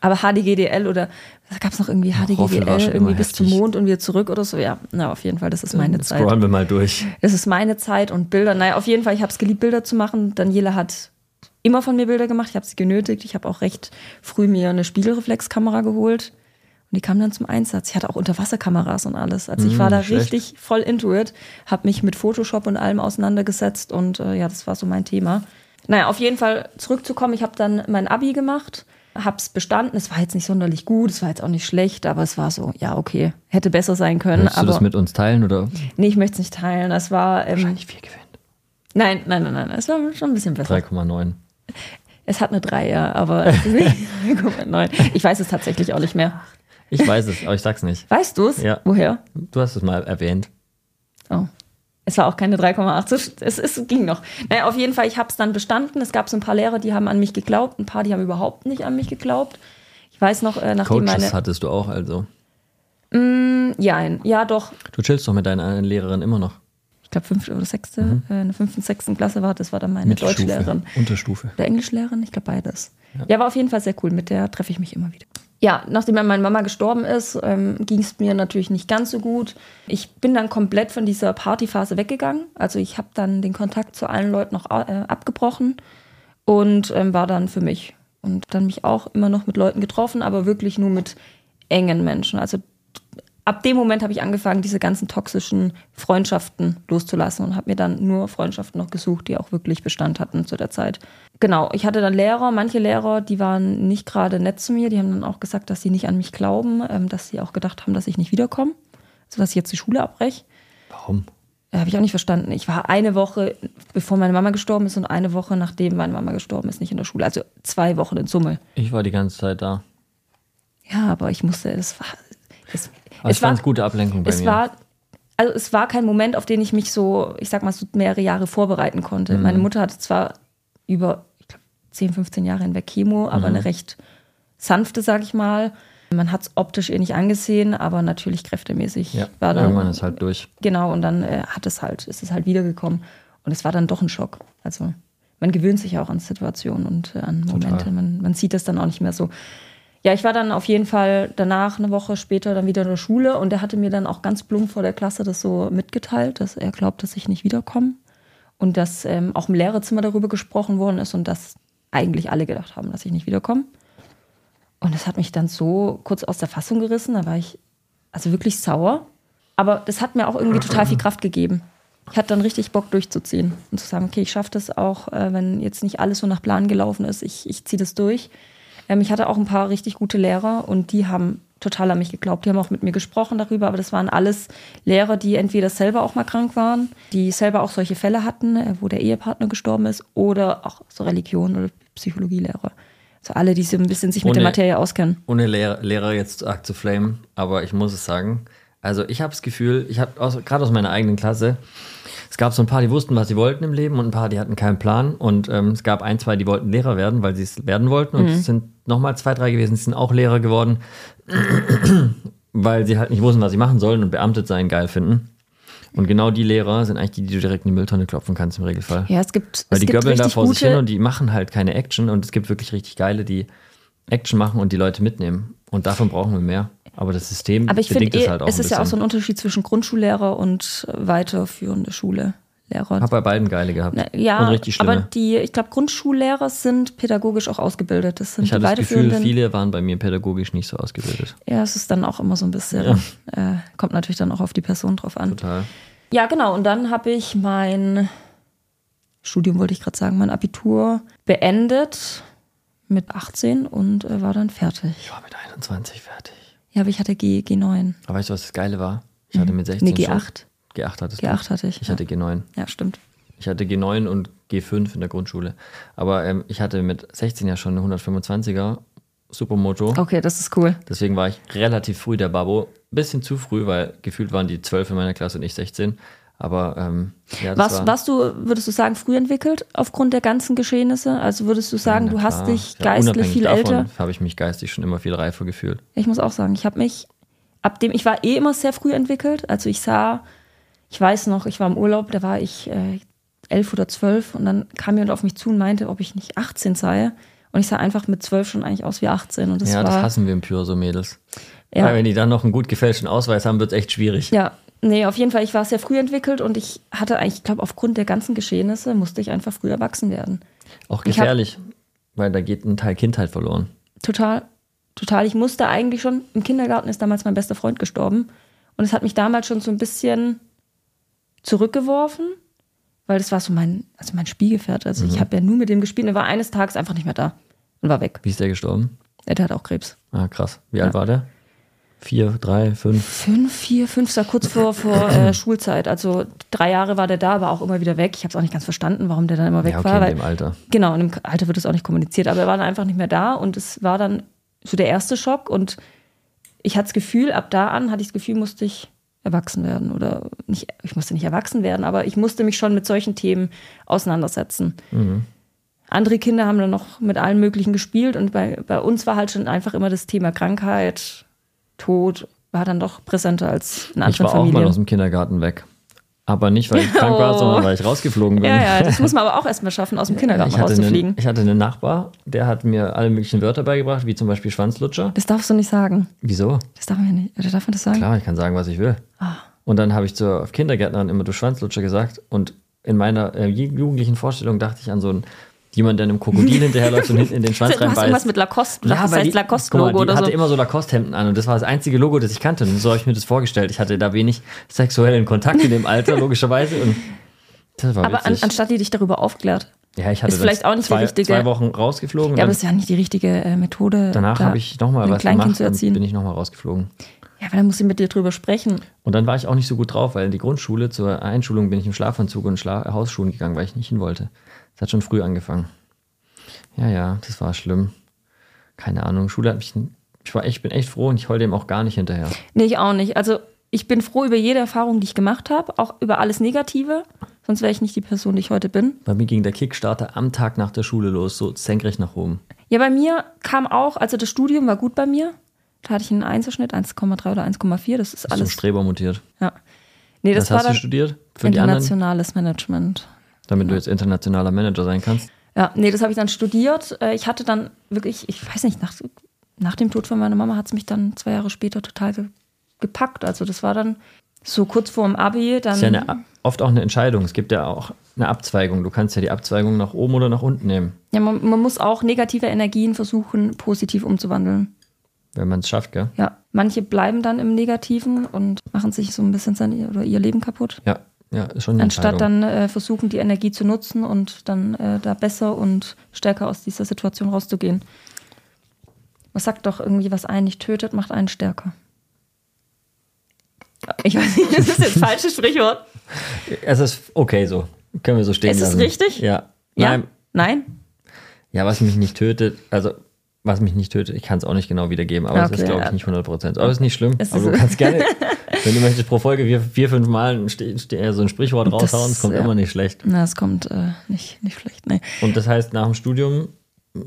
Aber HDGDL oder da gab es noch irgendwie HDGDL, irgendwie bis zum heftig. Mond und wieder zurück oder so. Ja, na, auf jeden Fall, das ist meine Zeit. scrollen wir mal durch. Das ist meine Zeit und Bilder. Naja, auf jeden Fall, ich habe es geliebt, Bilder zu machen. Daniela hat immer von mir Bilder gemacht. Ich habe sie genötigt. Ich habe auch recht früh mir eine Spiegelreflexkamera geholt. Und die kam dann zum Einsatz. Ich hatte auch Unterwasserkameras und alles. Also ich war da schlecht. richtig voll into it. Habe mich mit Photoshop und allem auseinandergesetzt. Und äh, ja, das war so mein Thema. Naja, auf jeden Fall zurückzukommen. Ich habe dann mein Abi gemacht. Hab's bestanden. Es war jetzt nicht sonderlich gut. Es war jetzt auch nicht schlecht. Aber es war so, ja, okay. Hätte besser sein können. Möchtest du aber das mit uns teilen oder nee, ich möchte es nicht teilen. Das war... Ähm, wahrscheinlich viel gewinnt? Nein, nein, nein, nein. Es war schon ein bisschen besser. 3,9. Es hat eine 3, ja, aber es ist nicht [laughs] 3,9. Ich weiß es tatsächlich auch nicht mehr. Ich weiß es, aber ich sag's nicht. Weißt du es? Ja. Woher? Du hast es mal erwähnt. Oh. Es war auch keine 3,8. So, Es, es ging noch. Naja, auf jeden Fall, ich habe es dann bestanden. Es gab so ein paar Lehrer, die haben an mich geglaubt. Ein paar, die haben überhaupt nicht an mich geglaubt. Ich weiß noch, äh, nachdem Coaches meine. hattest du auch also. Ja, ja, doch. Du chillst doch mit deiner anderen Lehrerin immer noch. Ich glaube, fünfte oder sechste, äh, in der fünften, sechsten Klasse war das, war dann meine Deutschlehrerin. Unterstufe. Der Englischlehrerin, ich glaube beides. Ja. war auf jeden Fall sehr cool. Mit der treffe ich mich immer wieder. Ja, nachdem meine Mama gestorben ist, ähm, ging es mir natürlich nicht ganz so gut. Ich bin dann komplett von dieser Partyphase weggegangen. Also ich habe dann den Kontakt zu allen Leuten noch äh, abgebrochen und ähm, war dann für mich. Und dann mich auch immer noch mit Leuten getroffen, aber wirklich nur mit engen Menschen. Also ab dem Moment habe ich angefangen, diese ganzen toxischen Freundschaften loszulassen und habe mir dann nur Freundschaften noch gesucht, die auch wirklich Bestand hatten zu der Zeit. Genau, ich hatte dann Lehrer, manche Lehrer, die waren nicht gerade nett zu mir, die haben dann auch gesagt, dass sie nicht an mich glauben, ähm, dass sie auch gedacht haben, dass ich nicht wiederkomme, also dass ich jetzt die Schule abbreche. Warum? Äh, Habe ich auch nicht verstanden. Ich war eine Woche, bevor meine Mama gestorben ist und eine Woche, nachdem meine Mama gestorben ist, nicht in der Schule. Also zwei Wochen in Summe. Ich war die ganze Zeit da. Ja, aber ich musste, es war... Es, Aber ich fand es gute Ablenkung bei es mir. war also es war kein Moment, auf den ich mich so, ich sag mal, so mehrere Jahre vorbereiten konnte. Mhm. Meine Mutter hatte zwar über ich glaub, 10, 15 Jahre hinweg Chemo, aber Mhm. eine recht sanfte, sag ich mal. Man hat es optisch eh nicht angesehen, aber natürlich kräftemäßig Ja, war dann. irgendwann ist halt durch. Genau, und dann äh, hat es halt, ist es halt wiedergekommen. Und es war dann doch ein Schock. Also man gewöhnt sich auch an Situationen und äh, an Momente. Man, man sieht das dann auch nicht mehr so. Ja, ich war dann auf jeden Fall danach, eine Woche später, dann wieder in der Schule und der hatte mir dann auch ganz plump vor der Klasse das so mitgeteilt, dass er glaubt, dass ich nicht wiederkomme. Und dass ähm, auch im Lehrerzimmer darüber gesprochen worden ist und dass eigentlich alle gedacht haben, dass ich nicht wiederkomme. Und das hat mich dann so kurz aus der Fassung gerissen. Da war ich also wirklich sauer. Aber das hat mir auch irgendwie total viel Kraft gegeben. Ich hatte dann richtig Bock durchzuziehen und zu sagen, okay, ich schaffe das auch, äh, wenn jetzt nicht alles so nach Plan gelaufen ist. Ich, ich ziehe das durch. Ähm, ich hatte auch ein paar richtig gute Lehrer und die haben total an mich geglaubt. Die haben auch mit mir gesprochen darüber, aber das waren alles Lehrer, die entweder selber auch mal krank waren, die selber auch solche Fälle hatten, äh, wo der Ehepartner gestorben ist, oder auch so Religion oder Psychologielehrer. Also alle, die so ein bisschen sich mit der Ohne- Materie auskennen. ohne Lehrer, Lehrer jetzt arg zu flamen, aber ich muss es sagen. Also ich habe das Gefühl, ich habe gerade aus meiner eigenen Klasse, es gab so ein paar, die wussten, was sie wollten im Leben und ein paar, die hatten keinen Plan. Und ähm, es gab ein, zwei, die wollten Lehrer werden, weil sie es werden wollten. Und es sind nochmal zwei, drei gewesen, die sind auch Lehrer geworden, [clears throat] weil sie halt nicht wussten, was sie machen sollen und beamtet sein geil finden. Und genau die Lehrer sind eigentlich die, die du direkt in die Mülltonne klopfen kannst im Regelfall. Ja, es gibt, Weil es die gibt göbbeln da vor sich hin und die machen halt keine Action und es gibt wirklich richtig geile, die Action machen und die Leute mitnehmen. Und davon brauchen wir mehr. Aber das System Aber ich bedingt es eh, halt auch es ein ist ja auch so bisschen. ein Unterschied zwischen Grundschullehrer und weiterführende Schule. Lehrer. Hab bei beiden geile gehabt. Na, ja, und richtig aber die, ich glaube, Grundschullehrer sind pädagogisch auch ausgebildet. Das sind Ich hatte das Gefühl, viele waren bei mir pädagogisch nicht so ausgebildet. ja, es ist dann auch immer so ein bisschen, äh, kommt natürlich dann auch auf die Person drauf an. Total. Ja, genau. Und dann habe ich mein Studium, wollte ich gerade sagen, mein Abitur beendet mit 18 und äh, war dann fertig. Ich war mit 21 fertig. Ja, aber ich hatte G, G9. Aber weißt du, was das Geile war? Ich hatte mit 16 Mhm. Nee, G8. schon... G8 hattest du. G8 hatte ich. Ich hatte G9. Ja, stimmt. Ich hatte G9 und G5 in der Grundschule. Aber ähm, ich hatte mit 16 ja schon eine 125er Supermoto. Okay, das ist cool. Deswegen war ich relativ früh der Babbo. Bisschen zu früh, weil gefühlt waren die 12 in meiner Klasse und ich 16. Aber ähm, ja, das Was, war, warst du, würdest du sagen, früh entwickelt aufgrund der ganzen Geschehnisse? Also würdest du sagen, Na du hast dich ja, geistlich viel davon älter? habe ich mich geistig schon immer viel reifer gefühlt. Ich muss auch sagen, ich habe mich, ab dem, ich war eh immer sehr früh entwickelt. Also ich sah, ich weiß noch, ich war im Urlaub, da war ich äh, elf oder zwölf und dann kam jemand auf mich zu und meinte, ob ich nicht 18 sei. Und ich sah einfach mit zwölf schon eigentlich aus wie 18. Und das ja, war, das hassen wir im Pyro so Mädels. Ja. Weil wenn die dann noch einen gut gefälschten Ausweis haben, wird es echt schwierig. Ja, nee, auf jeden Fall, ich war sehr früh entwickelt und ich hatte eigentlich, ich glaube, aufgrund der ganzen Geschehnisse musste ich einfach früh erwachsen werden. Auch Ich hab- gefährlich, weil da geht ein Teil Kindheit verloren. Total, total. Ich musste eigentlich schon, im Kindergarten ist damals mein bester Freund gestorben. Und es hat mich damals schon so ein bisschen zurückgeworfen, weil das war so mein, also mein Spielgefährte. Also ich habe ja nur mit dem gespielt und er war eines Tages einfach nicht mehr da und war weg. Wie ist der gestorben? Er hat auch Krebs. Ah, krass. Wie alt war der? Vier, drei, fünf? Fünf, vier, fünf, sah kurz vor, vor [clears throat] äh, Schulzeit. Also drei Jahre war der da, aber auch immer wieder weg. Ich habe es auch nicht ganz verstanden, warum der dann immer weg Ja, okay, war. in Weil, dem Alter. Genau, und im Alter wird es auch nicht kommuniziert, aber er war dann einfach nicht mehr da und es war dann so der erste Schock und ich hatte das Gefühl, ab da an hatte ich das Gefühl, musste ich erwachsen werden oder nicht, ich musste nicht erwachsen werden, aber ich musste mich schon mit solchen Themen auseinandersetzen. Andere Kinder haben dann noch mit allen möglichen gespielt und bei, bei uns war halt schon einfach immer das Thema Krankheit, Tod, war dann doch präsenter als in Ich anderen war auch mal Familien. aus dem Kindergarten weg. Aber nicht, weil ich [laughs] krank war, Oh. sondern weil ich rausgeflogen bin. ja, ja, das muss man aber auch erstmal schaffen, aus dem Kindergarten Ich rauszufliegen. einen, ich hatte einen Nachbar, der hat mir alle möglichen Wörter beigebracht, wie zum Beispiel Schwanzlutscher. Das darfst du nicht sagen. Wieso? Das darf man ja nicht. Oder darf man das sagen? Klar, ich kann sagen, was ich will. Ah. Und dann habe ich zur Kindergärtnerin immer du Schwanzlutscher gesagt. Und in meiner äh, jugendlichen Vorstellung dachte ich an so einen, jemand, der einem Krokodil [laughs] hinterherläuft und hinten in den Schwanz Du hast irgendwas reinbeißt. mit Lacoste. Ja, das weil heißt die, Lacoste-Logo guck mal, die oder hatte so. immer so Lacoste-Hemden an und das war das einzige Logo, das ich kannte. Und so habe ich mir das vorgestellt. Ich hatte da wenig sexuellen Kontakt in dem Alter, [laughs] logischerweise. Und das war Aber an, anstatt die dich darüber aufklärt. ja, ich hatte ist vielleicht auch nicht die zwei, richtige- zwei Wochen rausgeflogen. und Ja, aber das ist ja nicht die richtige äh, Methode. danach da habe ich nochmal was Kleinkind gemacht zu und erziehen. bin ich nochmal rausgeflogen. Ja, aber dann muss sie mit dir drüber sprechen. Und dann war ich auch nicht so gut drauf, weil in die Grundschule zur Einschulung bin ich im Schlafanzug und Schla Hausschuhen gegangen, weil ich nicht hin wollte. Das hat schon früh angefangen. Ja, ja, das war schlimm. Keine Ahnung. Schule hat mich. Ich, war ich bin echt froh und ich heul dem auch gar nicht hinterher. Nee, ich auch nicht. Also ich bin froh über jede Erfahrung, die ich gemacht habe, auch über alles Negative. Sonst wäre ich nicht die Person, die ich heute bin. Bei mir ging der Kickstarter am Tag nach der Schule los, so senkrecht nach oben. Ja, bei mir kam auch, also das Studium war gut bei mir. Da hatte ich einen Einserschnitt, 1,3 oder 1,4. Das ist Alles. alles. Zum Streber mutiert. Ja. Nee, das Was war hast du studiert? Für internationales Management. Damit du jetzt internationaler Manager sein kannst. Ja, nee, das habe ich dann studiert. Äh, Ich hatte dann wirklich, ich weiß nicht, nach, nach dem Tod von meiner Mama hat es mich dann zwei Jahre später total ge gepackt. Also das war dann so kurz vor dem Abi. Dann, Das ist ja eine, oft auch eine Entscheidung. Es gibt ja auch eine Abzweigung. Du kannst ja die Abzweigung nach oben oder nach unten nehmen, ja, man, man muss auch negative Energien versuchen, positiv umzuwandeln. wenn man es schafft, gell? Ja, manche bleiben dann im Negativen und machen sich so ein bisschen sein oder ihr Leben kaputt. Ja, ja, ist schon eine Anstatt dann äh, versuchen, die Energie zu nutzen und dann äh, da besser und stärker aus dieser Situation rauszugehen. Man sagt doch irgendwie, was einen nicht tötet, macht einen stärker. Ich weiß nicht, [laughs] das ist jetzt falsches Sprichwort. Es ist okay so. Können wir so stehen Ist es lassen. richtig? Ja. Ja? Nein. Nein? Ja, was mich nicht tötet, also was mich nicht tötet, ich kann es auch nicht genau wiedergeben, aber es Okay, ist, glaube ich, ja. nicht 100 Prozent. Aber es ist nicht schlimm. Es aber ist- du kannst gerne, [laughs] [laughs] wenn du möchtest, pro Folge vier, vier fünf Mal ste, ste, so ein Sprichwort Das, raushauen, es kommt ja. immer nicht schlecht. Na, es kommt äh, nicht, nicht schlecht. Nee. Und das heißt, nach dem Studium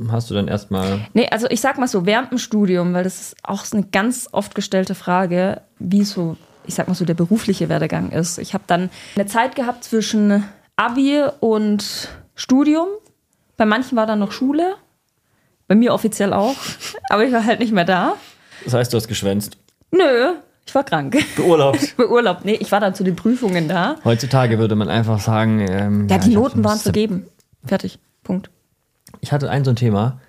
hast du dann erstmal, nee, also ich sag mal so, während dem Studium, weil das ist auch eine ganz oft gestellte Frage, wie so, ich sag mal so, der berufliche Werdegang ist. Ich habe dann eine Zeit gehabt zwischen Abi und Studium. Bei manchen war dann noch Schule. Bei mir offiziell auch. Aber ich war halt nicht mehr da. das heißt, du hast geschwänzt, Nö, ich war krank. beurlaubt. [laughs] Beurlaubt. Nee, ich war dann zu den Prüfungen da. Heutzutage würde man einfach sagen, ähm, Ja, die ich hab Noten waren Sep- vergeben. Fertig. Punkt. Ich hatte ein so ein Thema.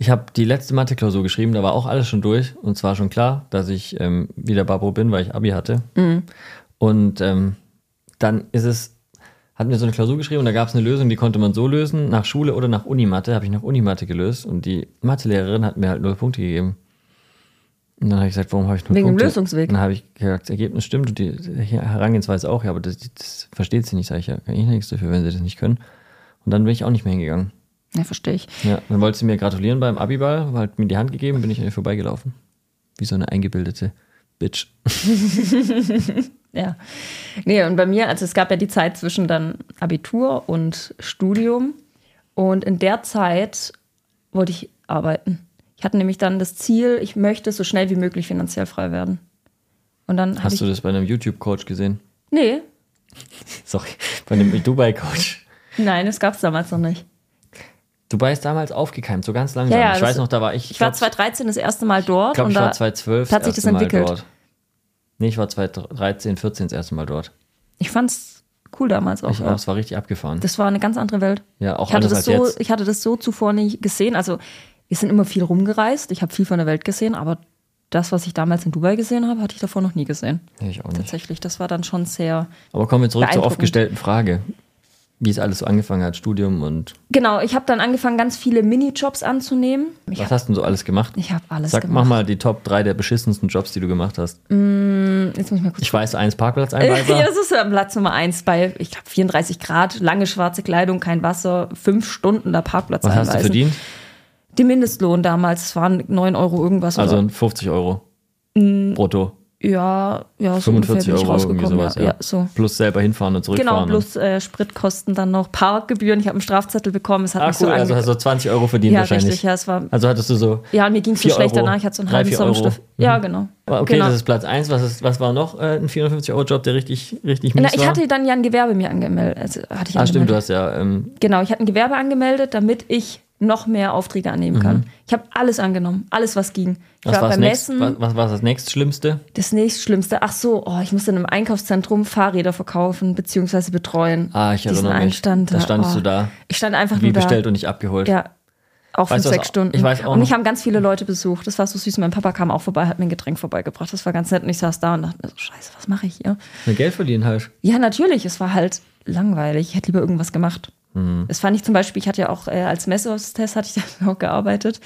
Ich habe die letzte Mathe-Klausur geschrieben, da war auch alles schon durch. Und zwar schon klar, dass ich ähm, wieder Babo bin, weil ich Abi hatte. Und ähm, dann ist es, hatten wir so eine Klausur geschrieben und da gab es eine Lösung, die konnte man so lösen, nach Schule oder nach Unimathe. Habe ich nach Unimathe gelöst und die Mathelehrerin hat mir halt null Punkte gegeben. Und dann habe ich gesagt, warum habe ich null Wegen dem Punkte? Lösungsweg. Und dann habe ich gesagt, das Ergebnis stimmt und die Herangehensweise auch, ja, aber das, das versteht sie nicht, sage ich ja, kann ich nichts dafür, wenn sie das nicht können. Und dann bin ich auch nicht mehr hingegangen. Ja, verstehe ich. Ja, dann wollte sie mir gratulieren beim Abiball, hat mir die Hand gegeben, bin ich an ihr vorbeigelaufen. Wie so eine eingebildete Bitch. [laughs] Ja. Nee, und bei mir, also es gab ja die Zeit zwischen dann Abitur und Studium. Und in der Zeit wollte ich arbeiten. Ich hatte nämlich dann das Ziel, ich möchte so schnell wie möglich finanziell frei werden. Und dann Hast du das bei einem YouTube-Coach gesehen? Nee, [laughs] Sorry, bei einem Dubai-Coach. nein, das gab es damals noch nicht. Dubai ist damals aufgekeimt, so ganz langsam. Ja, ja, ich weiß noch, da war ich. Ich war glaub, 2013 das erste Mal dort Ich glaube, ich war da 2012 hat sich das erste Mal entwickelt. Dort. Nee, ich war 2013, 14 das erste Mal dort. ich fand's cool damals auch. Ich auch, es war richtig abgefahren. Das war eine ganz andere Welt. ja, auch Ich hatte, das so, jetzt. ich hatte das so zuvor nicht gesehen. Also, wir sind immer viel rumgereist. Ich habe viel von der Welt gesehen, aber das, was ich damals in Dubai gesehen habe, hatte ich davor noch nie gesehen. Ich auch nicht. Tatsächlich, das war dann schon sehr. Aber kommen wir zurück zur oft gestellten Frage. Wie es alles so angefangen hat, Studium und Genau, ich habe dann angefangen, ganz viele Minijobs anzunehmen. Ich was habe hast du denn so alles gemacht? ich hab alles Sag, gemacht. mach mal die Top 3 der beschissensten Jobs, die du gemacht hast. Jetzt muss ich mal kurz. Ich weiß, eins [laughs] ja, Parkplatzeinweiser. das ist ja Platz Nummer eins bei, ich glaube, 34 Grad, lange schwarze Kleidung, kein Wasser, fünf Stunden der Parkplatz Was hast du verdient? Den Mindestlohn damals, es waren 9 Euro irgendwas. Also oder, 50 Euro. Mm. Brutto. ja, ja, so 45 ungefähr bin ich Euro, irgendwie rausgekommen. sowas. ja, Ja. so. Plus selber hinfahren und Genau, zurückfahren. plus äh, Spritkosten dann noch, Parkgebühren. Ich habe einen Strafzettel bekommen. Es hat ah, mich cool. so also hast du 20 Euro verdient Ja, wahrscheinlich. richtig, ja, es war. Also hattest du so. Ja, mir ging es so 4 schlecht Euro, danach. Ich hatte so einen halben. Sonnenstift. Mhm. Ja, genau. Okay, genau. das ist Platz 1. Was, ist, was war noch äh, ein 450-Euro-Job, der richtig, richtig mies Na, ich war? hatte dann ja ein Gewerbe mir angemeldet. Also, ah, stimmt, du angemeldet. hast ja. Ähm, Genau, ich hatte ein Gewerbe angemeldet, damit ich noch mehr Aufträge annehmen kann. Ich habe alles angenommen, alles, was ging. Ich Mhm. was war beim das, nächst, Messen. was, was war das nächstschlimmste? Das nächstschlimmste. Ach so, oh, ich musste in einem Einkaufszentrum Fahrräder verkaufen bzw. betreuen. Ah, ich erinnere mich. Einstand Da standst oh. du da, Ich stand einfach wie nur da. bestellt und nicht abgeholt. Ja. Auch fünf, was, sechs Stunden. ich weiß auch und mich haben ganz viele Leute besucht. Das war so süß. Mein Papa kam auch vorbei, hat mir ein Getränk vorbeigebracht. Das war ganz nett. Und ich saß da und dachte mir so, scheiße, was mache ich hier? Eine Geld verdienen halt. Ja, natürlich. Es war halt langweilig. Ich hätte lieber irgendwas gemacht. Mhm. Das fand ich zum Beispiel, ich hatte ja auch äh, als Messehostess hatte ich [laughs] dann auch gearbeitet.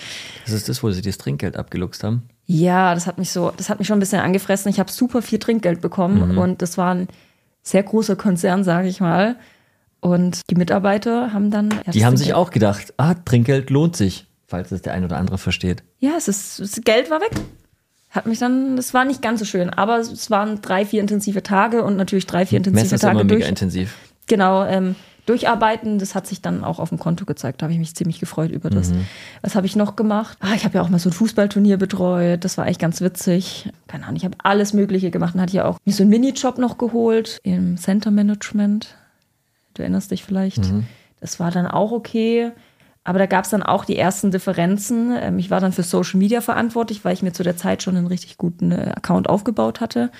Das ist das, wo sie dir das Trinkgeld abgeluchst haben. Ja, das hat mich so, das hat mich schon ein bisschen angefressen. Ich habe super viel Trinkgeld bekommen Mhm. und das war ein sehr großer Konzern, sage ich mal. Und die Mitarbeiter haben dann. Ja, Die haben sich auch gedacht, ah, Trinkgeld lohnt sich, falls es der ein oder andere versteht. Ja, es ist, das Geld war weg. Hat mich dann, das war nicht ganz so schön, aber es waren drei, vier intensive Tage und natürlich drei, vier intensive Messer ist immer Tage mega durch. intensiv. genau, ähm, durcharbeiten. Das hat sich dann auch auf dem Konto gezeigt. Da habe ich mich ziemlich gefreut über das. Mhm. Was habe ich noch gemacht? Ah, ich habe ja auch mal so ein Fußballturnier betreut. Das war eigentlich ganz witzig. Keine Ahnung, ich habe alles Mögliche gemacht. Dann hatte ich ja auch mir so einen Minijob noch geholt im Center Management. Du erinnerst dich vielleicht. Mhm. Das war dann auch okay. Aber da gab es dann auch die ersten Differenzen. Ähm, Ich war dann für Social Media verantwortlich, weil ich mir zu der Zeit schon einen richtig guten äh, Account aufgebaut hatte.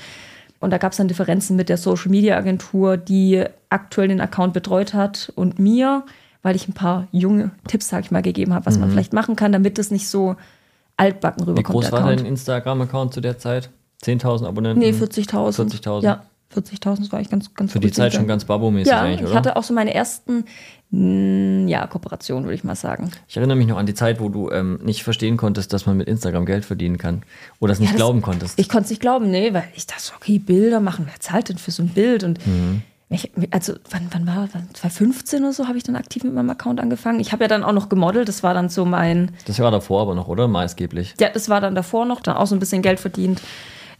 Und da gab es dann Differenzen mit der Social Media Agentur, die aktuell den Account betreut hat und mir, weil ich ein paar junge Tipps, sag ich mal, gegeben habe, was man vielleicht machen kann, damit es nicht so altbacken Wie rüberkommt. groß der war dein Instagram-Account zu der Zeit? 10.000 Abonnenten? Nee, 40.000. 40.000. Ja, 40.000, das war eigentlich ganz, ganz Für die Zeit schon ganz Babo-mäßig Ja, eigentlich, ich oder? hatte auch so meine ersten, ja, Kooperationen, würde ich mal sagen. Ich erinnere mich noch an die Zeit, wo du ähm, nicht verstehen konntest, dass man mit Instagram Geld verdienen kann. Oder es nicht Ja, das- glauben konntest. Ich konnte es nicht glauben, nee, weil ich dachte, okay, Bilder machen, wer zahlt denn für so ein Bild? Und Mhm. ich, also, wann, wann war das? 2015 oder so habe ich dann aktiv mit meinem Account angefangen. Ich habe ja dann auch noch gemodelt, das war dann so mein, das war davor aber noch, oder? Maßgeblich. ja, das war dann davor noch, dann auch so ein bisschen Geld verdient.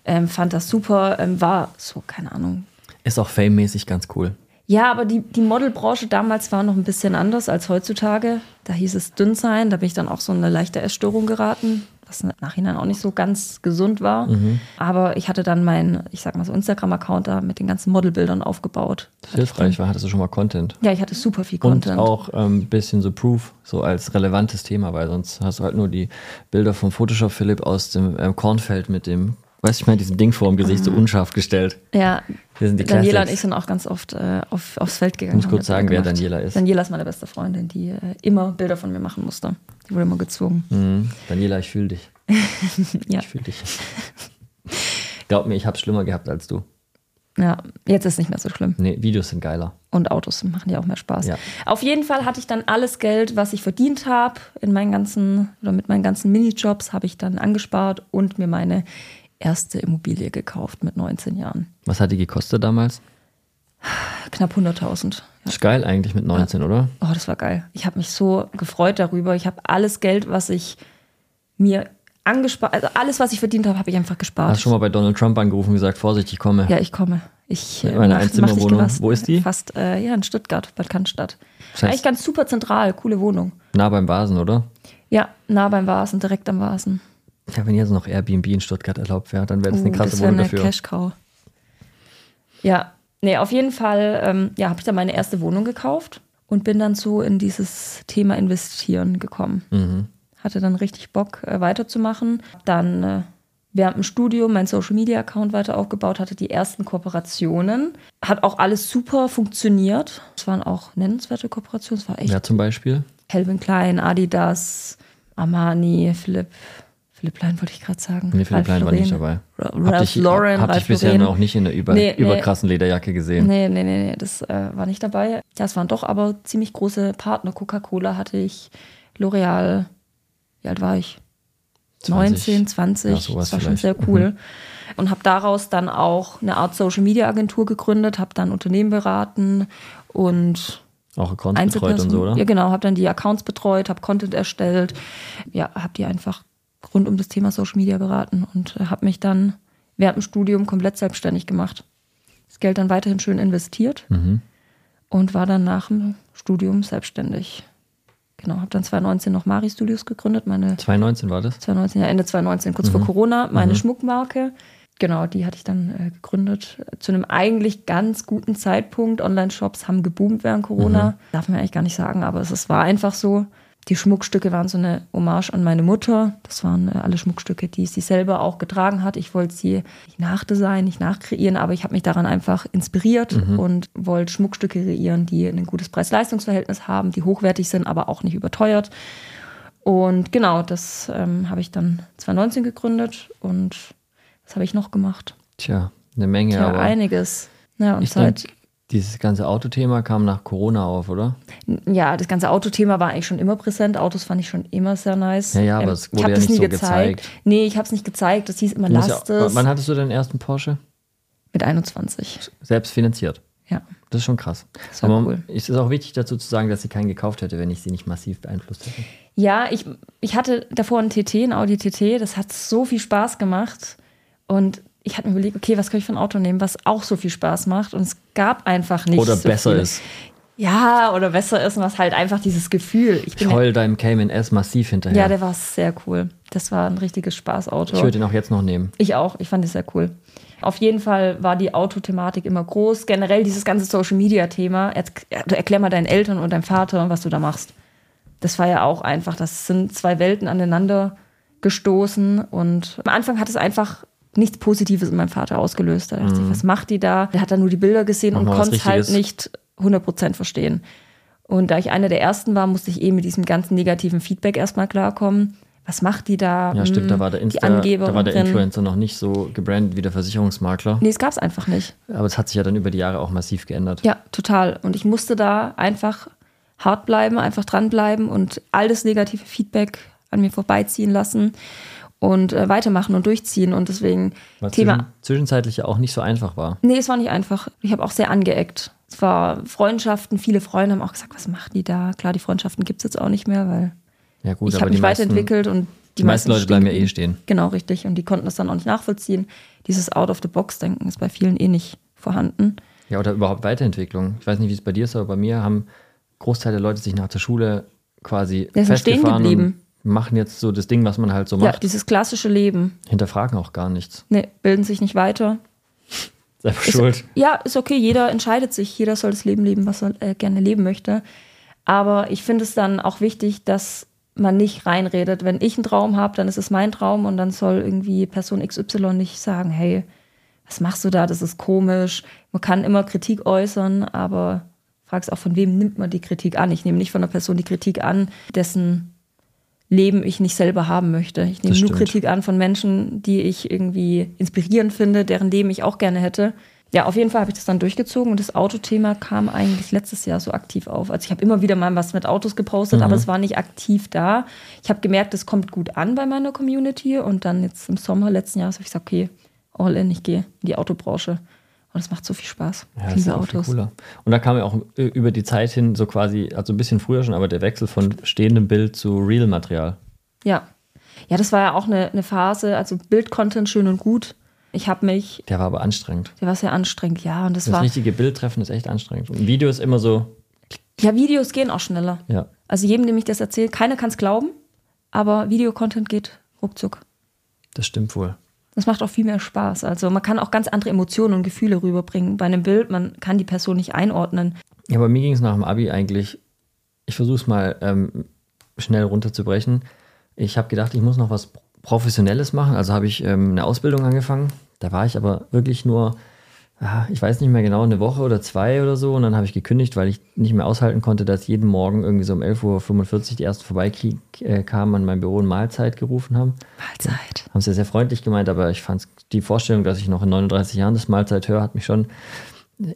Ähm, fand das super, ähm, war so, keine Ahnung. Ist auch fame-mäßig ganz cool. Ja, aber die, die Modelbranche damals war noch ein bisschen anders als heutzutage. Da hieß es dünn sein, da bin ich dann auch so in eine leichte Essstörung geraten, was im Nachhinein auch nicht so ganz gesund war. Mhm. Aber ich hatte dann meinen, ich sag mal so Instagram-Account da mit den ganzen Modelbildern aufgebaut. Hilfreich, weil hattest du schon mal Content. Ja, ich hatte super viel Und Content. auch ein ähm, bisschen so Proof, so als relevantes Thema, weil sonst hast du halt nur die Bilder vom Photoshop Philipp aus dem ähm, Kornfeld mit dem, weißt du, ich meine, diesem Ding vor dem Gesicht so unscharf gestellt. Ja, Wir sind die Daniela und Classics. ich sind auch ganz oft äh, auf, aufs Feld gegangen. muss haben kurz sagen, wer. Daniela ist. Daniela ist meine beste Freundin, die äh, immer Bilder von mir machen musste. Die wurde immer gezwungen. Mhm. Daniela, ich fühle dich. [laughs] Ja. Ich fühle dich. Glaub mir, ich habe schlimmer gehabt als du. ja, jetzt ist nicht mehr so schlimm. Nee, Videos sind geiler. Und Autos machen ja auch mehr Spaß. Ja. Auf jeden Fall hatte ich dann alles Geld, was ich verdient habe, in meinen ganzen oder mit meinen ganzen Minijobs habe ich dann angespart und mir meine erste Immobilie gekauft mit 19 Jahren. Was hat die gekostet damals? Knapp 100.000. Ist geil eigentlich mit 19, oder? Oh, das war geil. Ich habe mich so gefreut darüber. Ich habe alles Geld, was ich mir angespart, also alles, was ich verdient habe, habe ich einfach gespart. Hast schon mal bei Donald Trump angerufen und gesagt, Vorsicht, ich komme. Ja, ich komme. Ich äh, meiner mach- Einzimmerwohnung. Wo ist die? Fast, äh, ja, in Stuttgart, Bad Cannstatt. Das heißt- Eigentlich ganz super zentral, coole Wohnung. Nah beim Vasen, oder? Ja, nah beim Vasen, direkt am Vasen. Ja, wenn jetzt noch Airbnb in Stuttgart erlaubt wäre, dann wäre das eine Uh, krasse das wär Wohnung eine dafür. Cash-Cow. Ja, nee, auf jeden Fall ähm, ja, habe ich dann meine erste Wohnung gekauft und bin dann so in dieses Thema Investieren gekommen. Mhm. Hatte dann richtig Bock, äh, weiterzumachen. Dann äh, während dem Studium mein Social-Media-Account weiter aufgebaut, hatte die ersten Kooperationen. Hat auch alles super funktioniert. Es waren auch nennenswerte Kooperationen. Es war echt Ja, zum Beispiel. Calvin Klein, Adidas, Armani, Philipp. Philipp Plein wollte ich gerade sagen. Nee, Philipp Ralph Klein war nicht dabei. Ra- Hab Ralph dich, Lauren, hab dich Ralph bisher Lauren. noch nicht in der über, Nee, nee. überkrassen Lederjacke gesehen. Nee, nee, nee, nee, das äh, war nicht dabei. Ja, es waren doch aber ziemlich große Partner. Coca-Cola hatte ich, L'Oreal, wie alt war ich? 19, 20, Ja, sowas das war schon vielleicht. Mhm. sehr cool. Und habe daraus dann auch eine Art Social-Media-Agentur gegründet, habe dann Unternehmen beraten und Auch Accounts betreut und Einzelpersonen. so, oder? Ja, genau, habe dann die Accounts betreut, habe Content erstellt, ja, habe die einfach rund um das Thema Social Media beraten und habe mich dann während dem Studium komplett selbstständig gemacht. Das Geld dann weiterhin schön investiert Mhm. und war dann nach dem Studium selbstständig. Genau, habe dann 2019 noch Mari Studios gegründet, meine 2019 war das? 2019, ja, Ende 2019, kurz vor Corona, meine Schmuckmarke. Genau, die hatte ich dann äh, gegründet. Zu einem eigentlich ganz guten Zeitpunkt. Online-Shops haben geboomt während Corona. Darf man eigentlich gar nicht sagen, aber es, es war einfach so. Die Schmuckstücke waren so eine Hommage an meine Mutter. Das waren äh, alle Schmuckstücke, die sie selber auch getragen hat. Ich wollte sie nicht nachdesignen, nicht nachkreieren, aber ich habe mich daran einfach inspiriert und wollte Schmuckstücke kreieren, die ein gutes Preis-Leistungs-Verhältnis haben, die hochwertig sind, aber auch nicht überteuert. Und genau, das ähm, habe ich dann 2019 gegründet und was habe ich noch gemacht? Tja, eine Menge, Ja, aber einiges. Ja, und ich seit, denke, dieses ganze Autothema kam nach Corona auf, oder? ja, das ganze Autothema war eigentlich schon immer präsent. Autos fand ich schon immer sehr nice. Ähm, Ja, ja, aber es ich wurde habe ja das nicht nie so gezeigt. gezeigt. Nee, ich habe es nicht gezeigt. Das hieß immer, lasst ja, es. wann hattest du deinen ersten Porsche? Mit 21. Selbst finanziert. Ja. Das ist schon krass. Das Aber cool. es ist auch wichtig dazu zu sagen, dass sie keinen gekauft hätte, wenn ich sie nicht massiv beeinflusst hätte. Ja, ich, ich hatte davor einen TT, einen Audi TT. Das hat so viel Spaß gemacht. Und ich hatte mir überlegt, okay, was kann ich für ein Auto nehmen, was auch so viel Spaß macht. Und es gab einfach nicht. Oder so besser viele. ist. Ja, oder besser ist, und was halt einfach dieses Gefühl. Ich Ich bin heul deinem Cayman S massiv hinterher. ja, der war sehr cool. Das war ein richtiges Spaßauto. ich würde ihn auch jetzt noch nehmen. Ich auch, ich fand es sehr cool. Auf jeden Fall war die Autothematik immer groß. Generell dieses ganze Social Media Thema. Erklär mal deinen Eltern und deinem Vater, was du da machst. Das war ja auch einfach, das sind zwei Welten aneinander gestoßen. Und am Anfang hat es einfach nichts Positives in meinem Vater ausgelöst. Da dachte ich, was macht die da? Der hat dann nur die Bilder gesehen Mach und konnte es halt nicht 100% verstehen. Und da ich einer der ersten war, musste ich eh mit diesem ganzen negativen Feedback erstmal klarkommen. Was macht die da? Ja, stimmt, da Hm, war der, Insta, da war der. Influencer noch nicht so gebrandet wie der Versicherungsmakler. Nee, es gab es einfach nicht. Aber es hat sich ja dann über die Jahre auch massiv geändert. Ja, total. Und ich musste da einfach hart bleiben, einfach dranbleiben und all das negative Feedback an mir vorbeiziehen lassen und äh, weitermachen und durchziehen. Und deswegen Was Thema. zwischen, zwischenzeitlich auch nicht so einfach war. Nee, es war nicht einfach. Ich habe auch sehr angeeckt. Es war Freundschaften, viele Freunde haben auch gesagt, was machen die da? Klar, die Freundschaften gibt es jetzt auch nicht mehr, weil Ja, gut, ich habe die mich meisten, weiterentwickelt und die meisten Leute bleiben ja eh stehen. Genau, richtig. Und die konnten das dann auch nicht nachvollziehen. Dieses Out-of-the-Box-Denken ist bei vielen eh nicht vorhanden. Ja, oder überhaupt Weiterentwicklung. Ich weiß nicht, wie es bei dir ist, aber bei mir haben Großteil der Leute sich nach der Schule quasi Ja, sind stehen festgefahren geblieben. Machen jetzt so das Ding, was man halt so Ja, macht. dieses klassische Leben. Hinterfragen auch gar nichts. Nee, bilden sich nicht weiter, Selber Ist- schuld. Ja, ist okay. Jeder entscheidet sich. Jeder soll das Leben leben, was er äh, gerne leben möchte. Aber ich finde es dann auch wichtig, dass man nicht reinredet. Wenn ich einen Traum habe, dann ist es mein Traum und dann soll irgendwie Person XY nicht sagen, hey, was machst du da? Das ist komisch. Man kann immer Kritik äußern, aber fragst auch, von wem nimmt man die Kritik an? Ich nehme nicht von einer Person die Kritik an, dessen Leben ich nicht selber haben möchte. Ich nehme nur. Kritik an von Menschen, die ich irgendwie inspirierend finde, deren Leben ich auch gerne hätte. Ja, auf jeden Fall habe ich das dann durchgezogen und das Autothema kam eigentlich letztes Jahr so aktiv auf. Also ich habe immer wieder mal was mit Autos gepostet, Mhm. aber es war nicht aktiv da. Ich habe gemerkt, es kommt gut an bei meiner Community und dann jetzt im Sommer letzten Jahres habe ich gesagt, okay, all in, ich gehe in die Autobranche. Und es macht so viel Spaß. Ja, viel Autos. cooler. Und da kam ja auch äh, über die Zeit hin so quasi, also ein bisschen früher schon, aber der Wechsel von stehendem Bild zu Real-Material. Ja. Ja, das war ja auch eine, eine Phase, also Bildcontent schön und gut. Ich habe mich, Der war aber anstrengend. der war sehr anstrengend, ja, und das, Das war, richtige Bild treffen ist echt anstrengend. Und Video ist immer so, ja, Videos gehen auch schneller. ja, Also jedem, dem ich das erzähle, keiner kann es glauben, aber Videocontent geht ruckzuck. das stimmt wohl. Das macht auch viel mehr Spaß. Also man kann auch ganz andere Emotionen und Gefühle rüberbringen. Bei einem Bild, man kann die Person nicht einordnen. Ja, bei mir ging es nach dem Abi eigentlich, ich versuche es mal ähm, schnell runterzubrechen. Ich habe gedacht, ich muss noch was Professionelles machen. Also habe ich ähm, eine Ausbildung angefangen. Da war ich aber wirklich nur, ich weiß nicht mehr genau, eine Woche oder zwei oder so. Und dann habe ich gekündigt, weil ich nicht mehr aushalten konnte, dass jeden Morgen irgendwie so um 11.45 Uhr die ersten vorbeikamen, an mein Büro und Mahlzeit gerufen haben. Mahlzeit. Haben sie sehr freundlich gemeint, aber ich fand die Vorstellung, dass ich noch in 39 Jahren das Mahlzeit höre, hat mich schon